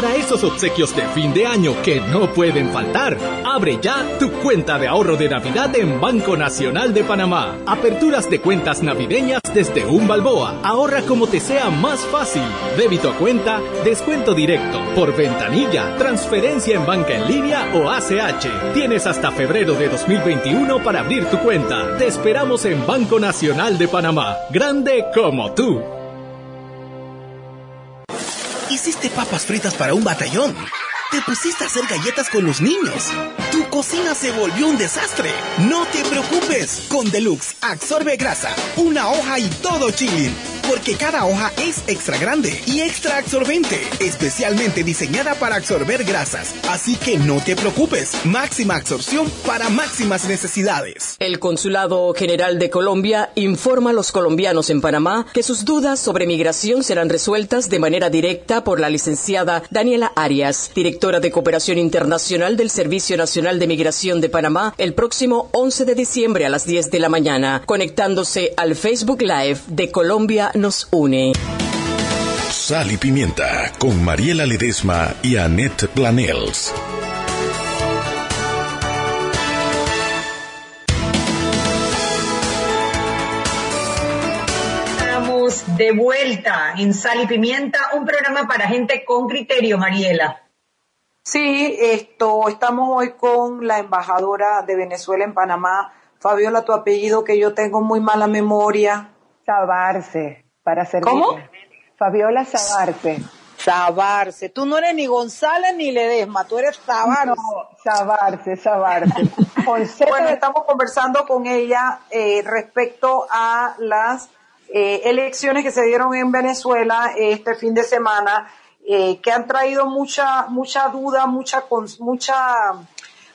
Para esos obsequios de fin de año que no pueden faltar, abre ya tu cuenta de ahorro de Navidad en Banco Nacional de Panamá. Aperturas de cuentas navideñas desde un balboa. Ahorra como te sea más fácil. Débito a cuenta, descuento directo, por ventanilla, transferencia en banca en línea o ACH. Tienes hasta febrero de 2021 para abrir tu cuenta. Te esperamos en Banco Nacional de Panamá. Grande como tú. Hiciste papas fritas para un batallón. Te pusiste a hacer galletas con los niños. Tu cocina se volvió un desastre. No te preocupes. Con Deluxe absorbe grasa, una hoja y todo chilling. Porque cada hoja es extra grande y extra absorbente. Especialmente diseñada para absorber grasas. Así que no te preocupes. Máxima absorción para máximas necesidades. El Consulado General de Colombia informa a los colombianos en Panamá que sus dudas sobre migración serán resueltas de manera directa por la licenciada Daniela Arias, directora de Cooperación Internacional del Servicio Nacional de Migración de Panamá, el próximo 11 de diciembre a las 10 de la mañana, conectándose al Facebook Live de Colombia nos une. Sal y Pimienta con Mariela Ledesma y Annette Planels. Estamos de vuelta en Sal y Pimienta, un programa para gente con criterio, Mariela. Sí, esto, estamos hoy con la embajadora de Venezuela en Panamá, Fabiola, tu apellido que yo tengo muy mala memoria. Sabarce, para ser ¿Cómo? Fabiola Sabarce. Sabarce. Tú no eres ni González ni Ledesma, tú eres Sabarce. No, Sabarce. Con bueno, estamos conversando con ella eh, respecto a las eh, elecciones que se dieron en Venezuela este fin de semana eh, que han traído mucha, mucha duda, mucha, mucha,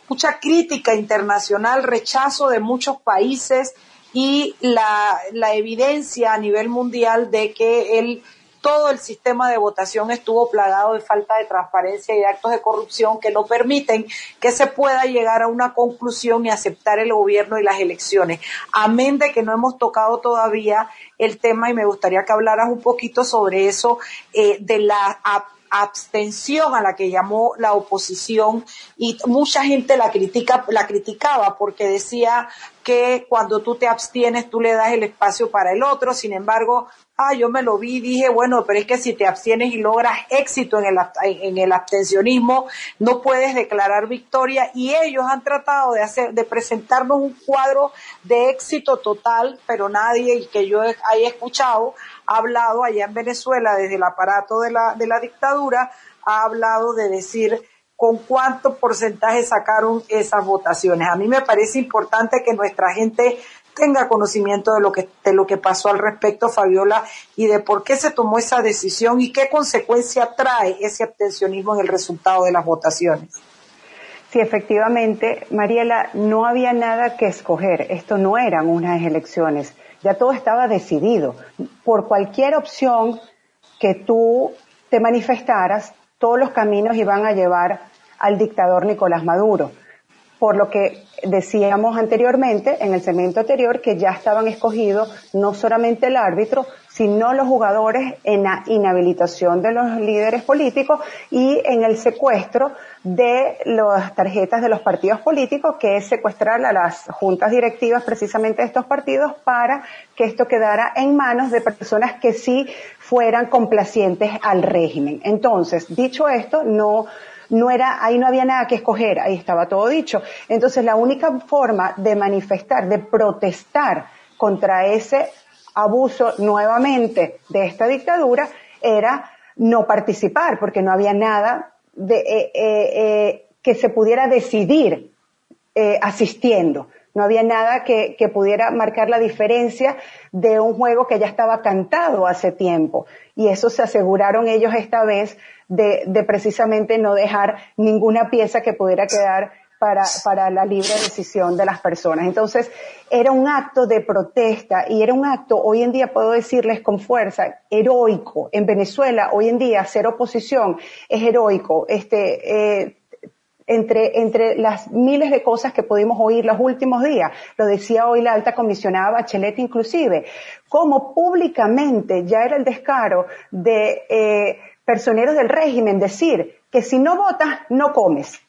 mucha crítica internacional, rechazo de muchos países y la, evidencia a nivel mundial de que el todo el sistema de votación estuvo plagado de falta de transparencia y de actos de corrupción que no permiten que se pueda llegar a una conclusión y aceptar el gobierno y las elecciones. Amén de que no hemos tocado todavía el tema y me gustaría que hablaras un poquito sobre eso, eh, de la abstención a la que llamó la oposición y mucha gente la critica, la criticaba porque decía que cuando tú te abstienes tú le das el espacio para el otro, sin embargo, ah, yo me lo vi dije, bueno, pero es que si te abstienes y logras éxito en el, en el abstencionismo, no puedes declarar victoria. Y ellos han tratado de hacer, de presentarnos un cuadro de éxito total, pero nadie que yo haya escuchado ha hablado allá en Venezuela desde el aparato de la, de la dictadura, ha hablado de decir con cuánto porcentaje sacaron esas votaciones. A mí me parece importante que nuestra gente tenga conocimiento de lo que de lo que pasó al respecto, Fabiola, y de por qué se tomó esa decisión y qué consecuencia trae ese abstencionismo en el resultado de las votaciones. Sí, efectivamente, Mariela, no había nada que escoger. Esto no eran unas elecciones. Ya todo estaba decidido. Por cualquier opción que tú te manifestaras, todos los caminos iban a llevar al dictador Nicolás Maduro. Por lo que decíamos anteriormente, en el segmento anterior, que ya estaban escogidos no solamente el árbitro, sino los jugadores en la inhabilitación de los líderes políticos y en el secuestro de las tarjetas de los partidos políticos, que es secuestrar a las juntas directivas precisamente de estos partidos para que esto quedara en manos de personas que sí fueran complacientes al régimen. Entonces, dicho esto, no no era, ahí no había nada que escoger, ahí estaba todo dicho. Entonces la única forma de manifestar, de protestar contra ese abuso nuevamente de esta dictadura era no participar, porque no había nada de, eh, eh, eh, que se pudiera decidir asistiendo. No había nada que, pudiera marcar la diferencia de un juego que ya estaba cantado hace tiempo. Y eso se aseguraron ellos esta vez de precisamente no dejar ninguna pieza que pudiera quedar para, para, la libre decisión de las personas. Entonces, era un acto de protesta y era un acto, hoy en día puedo decirles con fuerza, heroico. En Venezuela, hoy en día, ser oposición es heroico. Este, eh, entre, entre las miles de cosas que pudimos oír los últimos días, lo decía hoy la alta comisionada Bachelet inclusive, como públicamente ya era el descaro de eh, personeros del régimen decir que si no votas, no comes.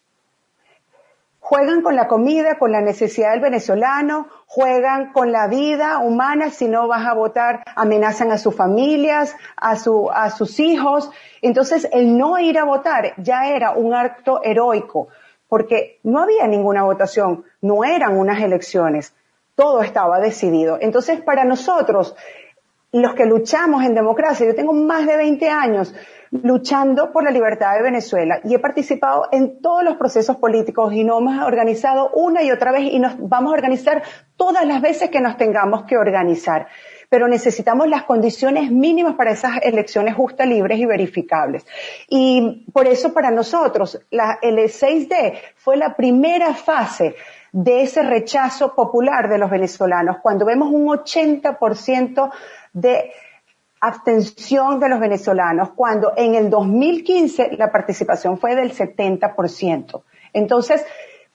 Juegan con la comida, con la necesidad del venezolano, juegan con la vida humana, si no vas a votar, amenazan a sus familias, a, su, a sus hijos. Entonces, el no ir a votar ya era un acto heroico, porque no había ninguna votación, no eran unas elecciones, todo estaba decidido. Entonces, para nosotros, los que luchamos en democracia, yo tengo más de 20 años, luchando por la libertad de Venezuela y he participado en todos los procesos políticos y nos hemos organizado una y otra vez y nos vamos a organizar todas las veces que nos tengamos que organizar. Pero necesitamos las condiciones mínimas para esas elecciones justas, libres y verificables. Y por eso para nosotros la, el 6D fue la primera fase de ese rechazo popular de los venezolanos, cuando vemos un 80% de abstención de los venezolanos, cuando en el 2015 la participación fue del 70%. Entonces,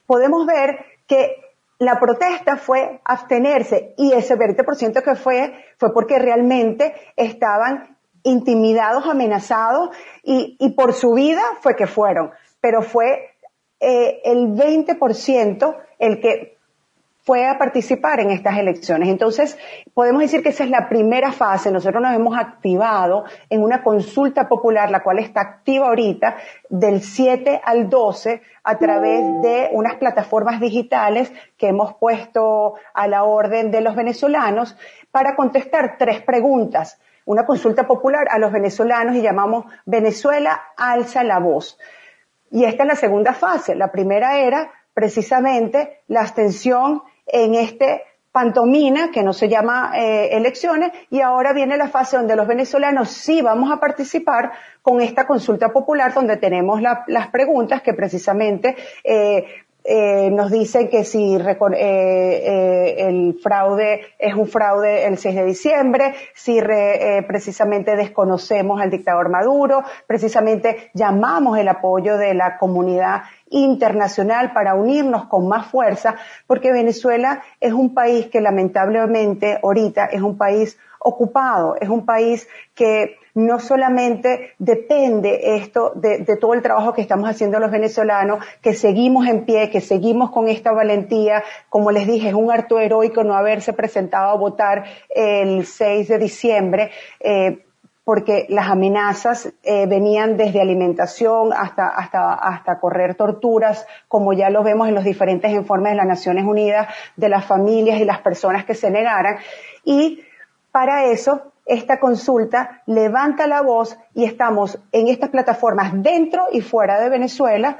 podemos ver que la protesta fue abstenerse y ese 20% que fue fue porque realmente estaban intimidados, amenazados y, y por su vida fue que fueron. Pero fue eh, el 20% el que fue a participar en estas elecciones. Entonces, podemos decir que esa es la primera fase. Nosotros nos hemos activado en una consulta popular, la cual está activa ahorita, del 7 al 12, a través de unas plataformas digitales que hemos puesto a la orden de los venezolanos para contestar tres preguntas. Una consulta popular a los venezolanos y llamamos Venezuela alza la voz. Y esta es la segunda fase. La primera era precisamente la abstención en este pantomina, que no se llama eh, elecciones, y ahora viene la fase donde los venezolanos sí vamos a participar con esta consulta popular donde tenemos las preguntas que precisamente eh, eh, nos dicen que si eh, eh, el fraude es un fraude el 6 de diciembre, si eh, precisamente desconocemos al dictador Maduro, precisamente llamamos el apoyo de la comunidad internacional para unirnos con más fuerza, porque Venezuela es un país que lamentablemente ahorita es un país ocupado, es un país que no solamente depende esto de, todo el trabajo que estamos haciendo los venezolanos, que seguimos en pie, que seguimos con esta valentía, como les dije, es un acto heroico no haberse presentado a votar el 6 de diciembre. Eh, porque las amenazas eh, venían desde alimentación hasta, hasta, hasta correr torturas, como ya lo vemos en los diferentes informes de las Naciones Unidas, de las familias y las personas que se negaran. Y para eso esta consulta levanta la voz y estamos en estas plataformas dentro y fuera de Venezuela.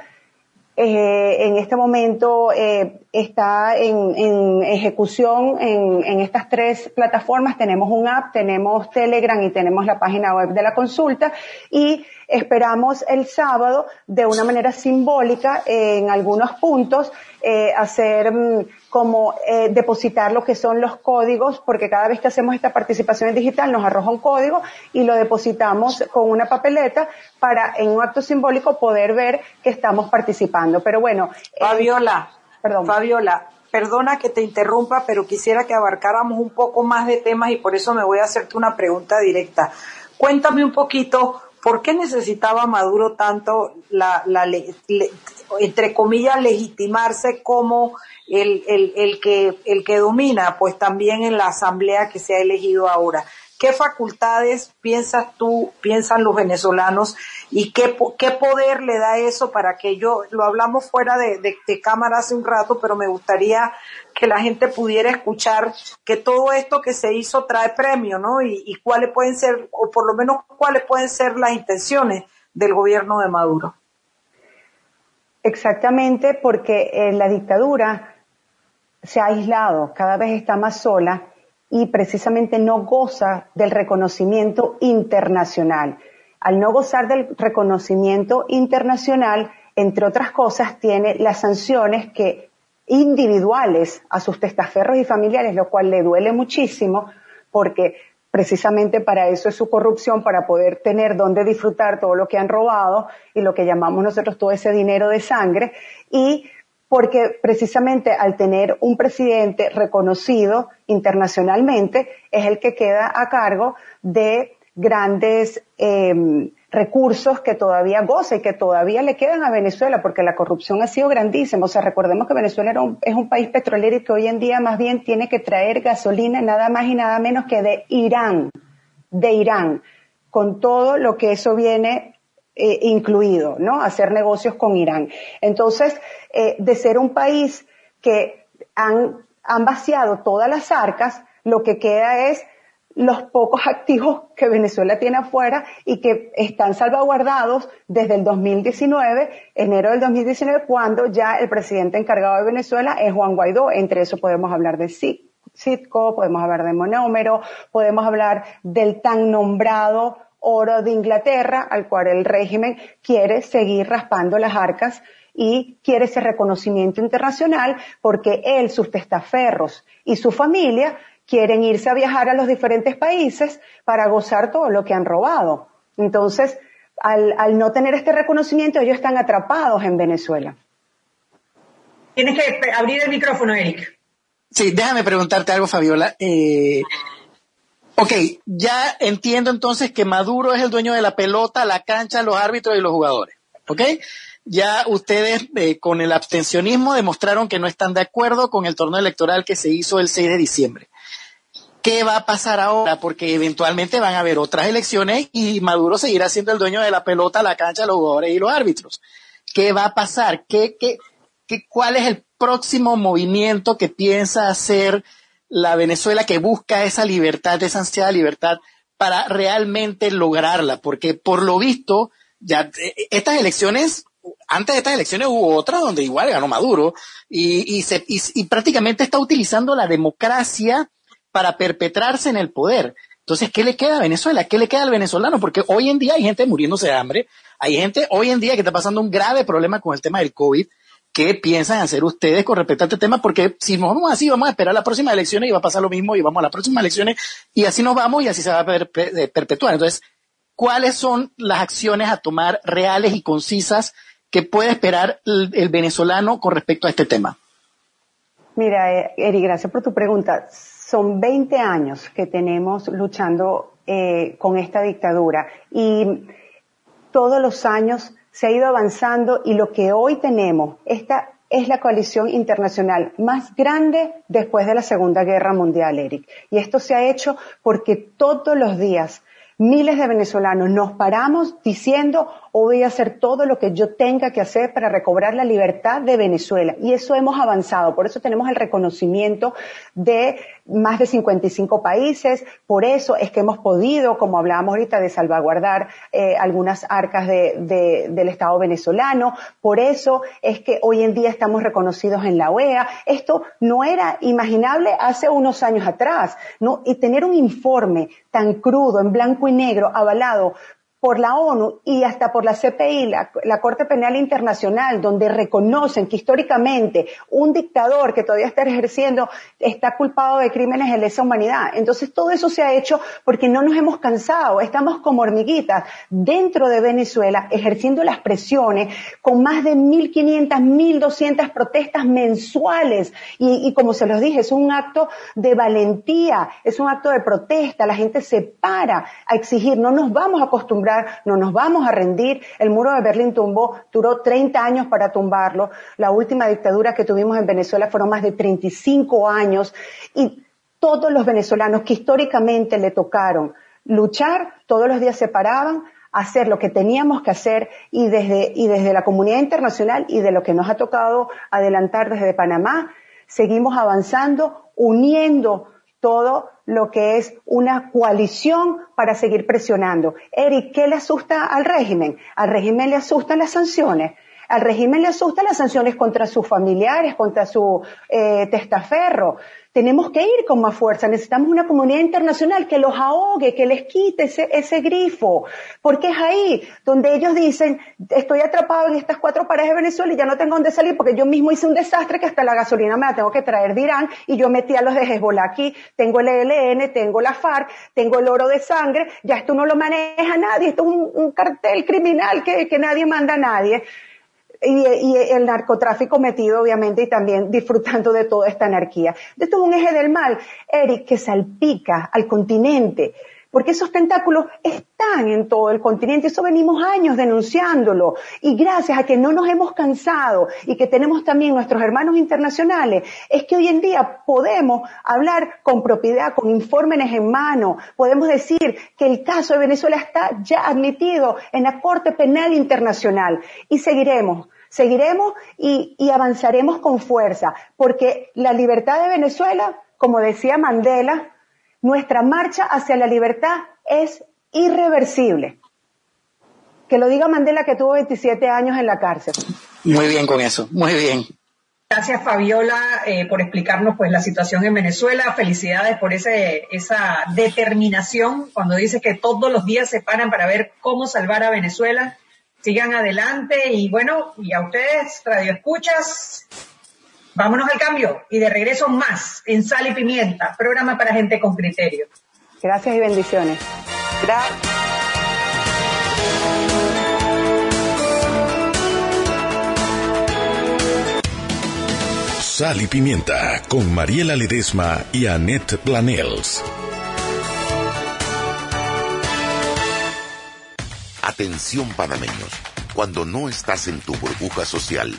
Eh, en este momento eh, está en, ejecución en, estas tres plataformas. Tenemos un app, tenemos Telegram y tenemos la página web de la consulta y esperamos el sábado de una manera simbólica en algunos puntos eh, hacer mm, como eh, depositar lo que son los códigos, porque cada vez que hacemos esta participación digital nos arroja un código y lo depositamos con una papeleta para en un acto simbólico poder ver que estamos participando. Pero bueno. Eh, Fabiola, perdón. Fabiola, perdona que te interrumpa, pero quisiera que abarcáramos un poco más de temas y por eso me voy a hacerte una pregunta directa. Cuéntame un poquito ¿por qué necesitaba Maduro tanto la, la entre comillas, legitimarse como el, el, el, que, el que domina, pues también en la asamblea que se ha elegido ahora? ¿Qué facultades piensas tú, piensan los venezolanos y qué, qué poder le da eso para que yo, lo hablamos fuera de, cámara hace un rato, pero me gustaría que la gente pudiera escuchar que todo esto que se hizo trae premio, ¿no? Y cuáles pueden ser, o por lo menos cuáles pueden ser las intenciones del gobierno de Maduro. Exactamente, porque eh, la dictadura se ha aislado, cada vez está más sola y precisamente no goza del reconocimiento internacional. Al no gozar del reconocimiento internacional, entre otras cosas, tiene las sanciones que individuales a sus testaferros y familiares, lo cual le duele muchísimo porque precisamente para eso es su corrupción, para poder tener donde disfrutar todo lo que han robado y lo que llamamos nosotros todo ese dinero de sangre. Y porque precisamente al tener un presidente reconocido internacionalmente es el que queda a cargo de grandes em, recursos que todavía goza y que todavía le quedan a Venezuela, porque la corrupción ha sido grandísima. O sea, recordemos que Venezuela es un país petrolero y que hoy en día más bien tiene que traer gasolina nada más y nada menos que de Irán, de Irán, con todo lo que eso viene eh, incluido, ¿no? Hacer negocios con Irán. Entonces, eh, de ser un país que han, han vaciado todas las arcas, lo que queda es los pocos activos que Venezuela tiene afuera y que están salvaguardados desde el 2019, enero del 2019, cuando ya el presidente encargado de Venezuela es Juan Guaidó. Entre eso podemos hablar de Citco, podemos hablar de monómero, podemos hablar del tan nombrado oro de Inglaterra, al cual el régimen quiere seguir raspando las arcas y quiere ese reconocimiento internacional porque él, sus testaferros y su familia quieren irse a viajar a los diferentes países para gozar todo lo que han robado. Entonces, al, al no tener este reconocimiento, ellos están atrapados en Venezuela. Tienes que abrir el micrófono, Eric. Sí, déjame preguntarte algo, Fabiola. Eh, Ok, ya entiendo entonces que Maduro es el dueño de la pelota, la cancha, los árbitros y los jugadores. ¿Ok? Ya ustedes eh, con el abstencionismo demostraron que no están de acuerdo con el torneo electoral que se hizo el 6 de diciembre. ¿Qué va a pasar ahora? Porque eventualmente van a haber otras elecciones y Maduro seguirá siendo el dueño de la pelota, la cancha, los jugadores y los árbitros. ¿Qué va a pasar? ¿Qué, qué, qué, ¿Cuál es el próximo movimiento que piensa hacer la Venezuela que busca esa libertad, esa ansiada libertad para realmente lograrla, porque por lo visto, ya eh, estas elecciones antes de estas elecciones hubo otras donde igual ganó Maduro y, y, se, y, prácticamente está utilizando la democracia para perpetrarse en el poder. Entonces, ¿qué le queda a Venezuela? ¿Qué le queda al venezolano? Porque hoy en día hay gente muriéndose de hambre, hay gente hoy en día que está pasando un grave problema con el tema del COVID. ¿Qué piensan hacer ustedes con respecto a este tema? Porque si nos vamos así, vamos a esperar las próximas elecciones y va a pasar lo mismo y vamos a las próximas elecciones y así nos vamos y así se va a perpetuar. Entonces, ¿cuáles son las acciones a tomar reales y concisas que puede esperar el, venezolano con respecto a este tema? Mira, eh, Eri, gracias por tu pregunta. Son 20 años que tenemos luchando eh, con esta dictadura y todos los años se ha ido avanzando y lo que hoy tenemos, esta es la coalición internacional más grande después de la Segunda Guerra Mundial, Eric. Y esto se ha hecho porque todos los días miles de venezolanos nos paramos diciendo voy a hacer todo lo que yo tenga que hacer para recobrar la libertad de Venezuela. Y eso hemos avanzado. Por eso tenemos el reconocimiento de más de 55 países. Por eso es que hemos podido, como hablábamos ahorita, de salvaguardar eh, algunas arcas de, del Estado venezolano. Por eso es que hoy en día estamos reconocidos en la OEA. Esto no era imaginable hace unos años atrás. ¿no? Y tener un informe tan crudo, en blanco y negro, avalado por la ONU y hasta por la CPI, la, Corte Penal Internacional, donde reconocen que históricamente un dictador que todavía está ejerciendo está culpado de crímenes de lesa humanidad. Entonces todo eso se ha hecho porque no nos hemos cansado, estamos como hormiguitas dentro de Venezuela ejerciendo las presiones con más de 1.500, 1.200 protestas mensuales. Y, y como se los dije, es un acto de valentía, es un acto de protesta, la gente se para a exigir, no nos vamos a acostumbrar no nos vamos a rendir. El muro de Berlín tumbó, duró 30 años para tumbarlo. La última dictadura que tuvimos en Venezuela fueron más de 35 años y todos los venezolanos que históricamente le tocaron luchar, todos los días se paraban hacer lo que teníamos que hacer y desde, y desde la comunidad internacional y de lo que nos ha tocado adelantar desde Panamá, seguimos avanzando, uniendo todo lo que es una coalición para seguir presionando. Eric, ¿qué le asusta al régimen? Al régimen le asustan las sanciones. Al régimen le asustan las sanciones contra sus familiares, contra su eh, testaferro. Tenemos que ir con más fuerza. Necesitamos una comunidad internacional que los ahogue, que les quite ese, ese grifo. Porque es ahí donde ellos dicen, estoy atrapado en estas cuatro paredes de Venezuela y ya no tengo dónde salir porque yo mismo hice un desastre que hasta la gasolina me la tengo que traer de Irán y yo metí a los de Hezbollah aquí. Tengo el ELN, tengo la FARC, tengo el oro de sangre. Ya esto no lo maneja nadie. Esto es un, cartel criminal que, que nadie manda a nadie y, el narcotráfico metido, obviamente, y también disfrutando de toda esta anarquía. Esto es un eje del mal, Eric, que salpica al continente, porque esos tentáculos están en todo el continente, eso venimos años denunciándolo, y gracias a que no nos hemos cansado y que tenemos también nuestros hermanos internacionales, es que hoy en día podemos hablar con propiedad, con informes en mano, podemos decir que el caso de Venezuela está ya admitido en la Corte Penal Internacional, y seguiremos seguiremos y, avanzaremos con fuerza, porque la libertad de Venezuela, como decía Mandela, nuestra marcha hacia la libertad es irreversible. Que lo diga Mandela que tuvo 27 años en la cárcel. Muy bien con eso, muy bien. Gracias Fabiola eh, por explicarnos pues la situación en Venezuela. Felicidades por ese, esa determinación cuando dices que todos los días se paran para ver cómo salvar a Venezuela sigan adelante y bueno, y a ustedes, Radio Escuchas, vámonos al cambio y de regreso más en Sal y Pimienta, programa para gente con criterio. Gracias y bendiciones. Gracias. Sal y Pimienta con Mariela Ledesma y Annette Planels. Atención panameños, cuando no estás en tu burbuja social,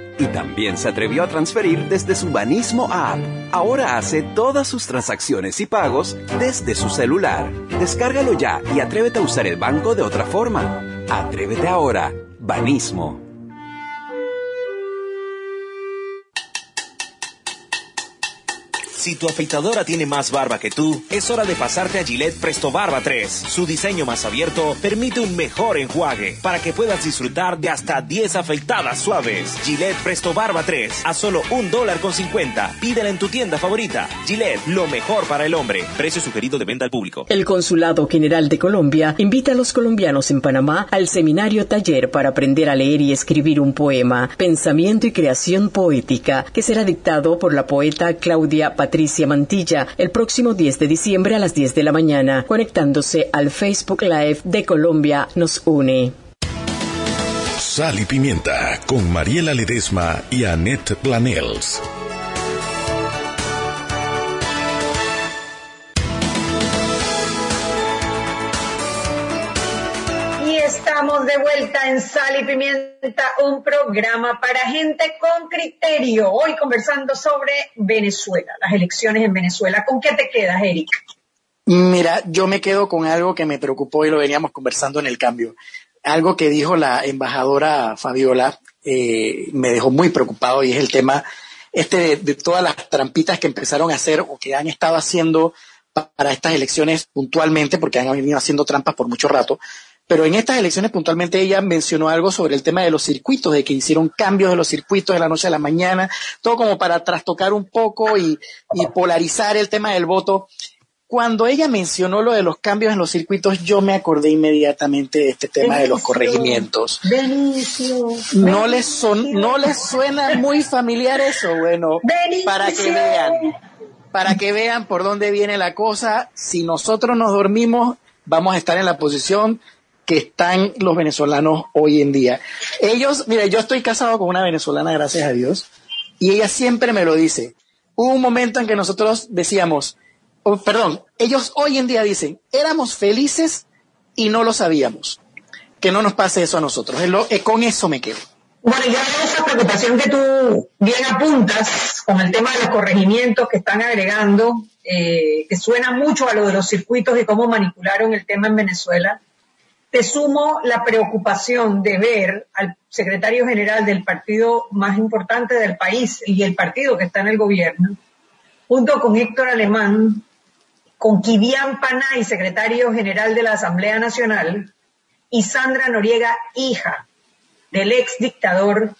Y también se atrevió a transferir desde su Banismo app. Ahora hace todas sus transacciones y pagos desde su celular. Descárgalo ya y atrévete a usar el banco de otra forma. Atrévete ahora. Banismo. Si tu afeitadora tiene más barba que tú, es hora de pasarte a Gillette Presto Barba 3. Su diseño más abierto permite un mejor enjuague para que puedas disfrutar de hasta 10 afeitadas suaves. Gillette Presto Barba 3 a solo un dólar con 50. Pídela en tu tienda favorita. Gillette, lo mejor para el hombre. Precio sugerido de venta al público. El Consulado General de Colombia invita a los colombianos en Panamá al seminario taller para aprender a leer y escribir un poema, pensamiento y creación poética, que será dictado por la poeta Claudia Patricia Patricia Mantilla el próximo 10 de diciembre a las 10 de la mañana, conectándose al Facebook Live de Colombia Nos Une. Sal y Pimienta con Mariela Ledesma y Annette Planels. Vuelta en Sal y Pimienta, un programa para gente con criterio. Hoy conversando sobre Venezuela, las elecciones en Venezuela. ¿Con qué te quedas, Eric? Mira, yo me quedo con algo que me preocupó y lo veníamos conversando en el cambio. Algo que dijo la embajadora Fabiola eh, me dejó muy preocupado y es el tema este de, de todas las trampitas que empezaron a hacer o que han estado haciendo para estas elecciones puntualmente, porque han venido haciendo trampas por mucho rato, pero en estas elecciones puntualmente ella mencionó algo sobre el tema de los circuitos, de que hicieron cambios de los circuitos de la noche a la mañana, todo como para trastocar un poco y, polarizar el tema del voto. Cuando ella mencionó lo de los cambios en los circuitos, yo me acordé inmediatamente de este tema de los corregimientos. No les son, no les suena muy familiar eso, bueno, para que vean, para que vean por dónde viene la cosa. Si nosotros nos dormimos, vamos a estar en la posición que están los venezolanos hoy en día. Ellos, mira, yo estoy casado con una venezolana, gracias a Dios, y ella siempre me lo dice. Hubo un momento en que nosotros decíamos, oh, perdón, ellos hoy en día dicen, éramos felices y no lo sabíamos. Que no nos pase eso a nosotros. Con eso me quedo. Bueno, ya veo esa preocupación que tú bien apuntas con el tema de los corregimientos que están agregando, eh, que suena mucho a lo de los circuitos y cómo manipularon el tema en Venezuela. Te sumo la preocupación de ver al secretario general del partido más importante del país y el partido que está en el gobierno, junto con Héctor Alemán, con Kivian Panay, secretario general de la Asamblea Nacional, y Sandra Noriega, hija del ex dictador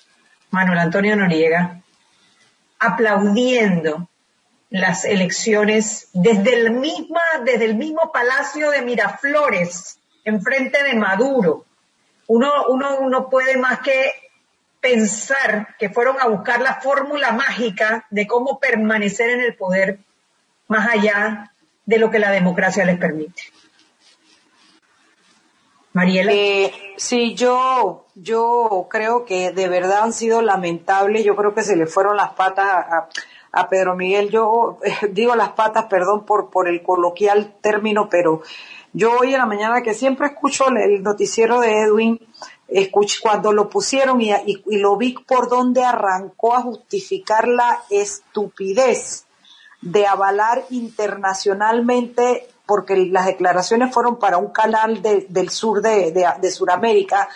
Manuel Antonio Noriega, aplaudiendo las elecciones desde el, misma, desde el mismo Palacio de Miraflores enfrente de Maduro. Uno, uno no puede más que pensar que fueron a buscar la fórmula mágica de cómo permanecer en el poder más allá de lo que la democracia les permite. Mariela. Eh, sí, yo, yo creo que de verdad han sido lamentables. Yo creo que se le fueron las patas a, Pedro Miguel. Yo digo las patas, perdón por, por el coloquial término, pero yo hoy en la mañana que siempre escucho el noticiero de Edwin, escuché cuando lo pusieron y, lo vi por donde arrancó a justificar la estupidez de avalar internacionalmente, porque las declaraciones fueron para un canal del sur de, de, de Sudamérica,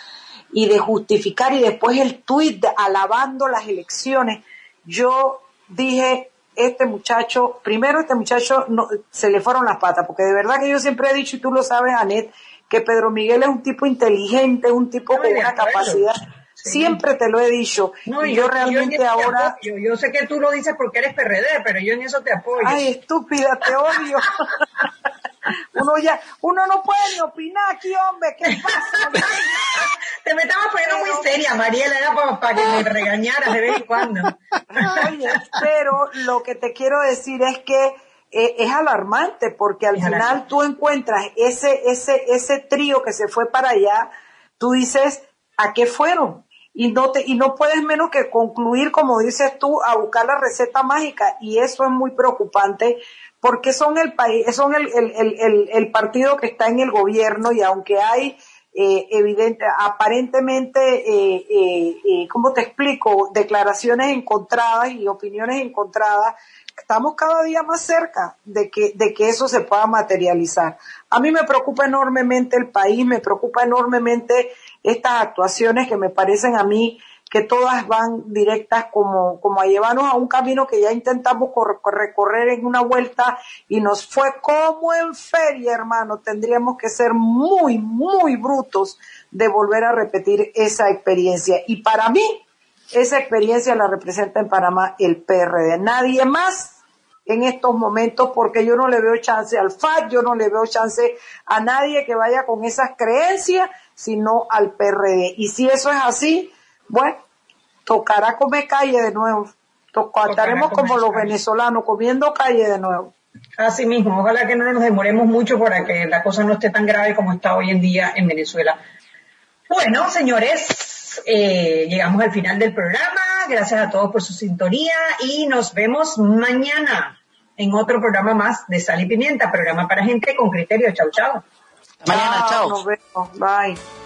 y de justificar y después el tuit alabando las elecciones. Yo dije, este muchacho, primero este muchacho no, se le fueron las patas, porque de verdad que yo siempre he dicho, y tú lo sabes, Anet, que Pedro Miguel es un tipo inteligente, un tipo con una capacidad. Siempre te lo he dicho. y yo, realmente ahora. Yo sé que tú lo dices porque eres PRD, pero yo en eso te apoyo. Ay, estúpida, te odio. uno ya, uno no puede ni opinar aquí, hombre, ¿qué pasa? Te me estabas poniendo muy seria, Mariela, era para, que me regañaras de vez en cuando. pero lo que te quiero decir es que eh, es alarmante porque al final tú encuentras ese, ese, ese trío que se fue para allá, tú dices, ¿a qué fueron? Y no, te, y no puedes menos que concluir, como dices tú, a buscar la receta mágica. Y eso es muy preocupante porque son el país, son el, el, el, el partido que está en el gobierno y aunque hay eh, evidente, aparentemente, eh, eh, eh, ¿cómo te explico? Declaraciones encontradas y opiniones encontradas. Estamos cada día más cerca de que, de que eso se pueda materializar. A mí me preocupa enormemente el país, me preocupa enormemente estas actuaciones que me parecen a mí que todas van directas como, como a llevarnos a un camino que ya intentamos recorrer en una vuelta y nos fue como en feria, hermano. Tendríamos que ser muy, muy brutos de volver a repetir esa experiencia. Y para mí, esa experiencia la representa en Panamá el PRD. Nadie más en estos momentos porque yo no le veo chance al FAT, yo no le veo chance a nadie que vaya con esas creencias, sino al PRD. Y si eso es así, bueno, tocará comer calle de nuevo. estaremos como los venezolanos comiendo calle de nuevo. Así mismo, ojalá que no nos demoremos mucho para que la cosa no esté tan grave como está hoy en día en Venezuela. Bueno, señores, eh, llegamos al final del programa. Gracias a todos por su sintonía y nos vemos mañana en otro programa más de Sal y Pimienta, programa para gente con criterio. Chau, chau. Mañana, chao. Nos vemos. Bye.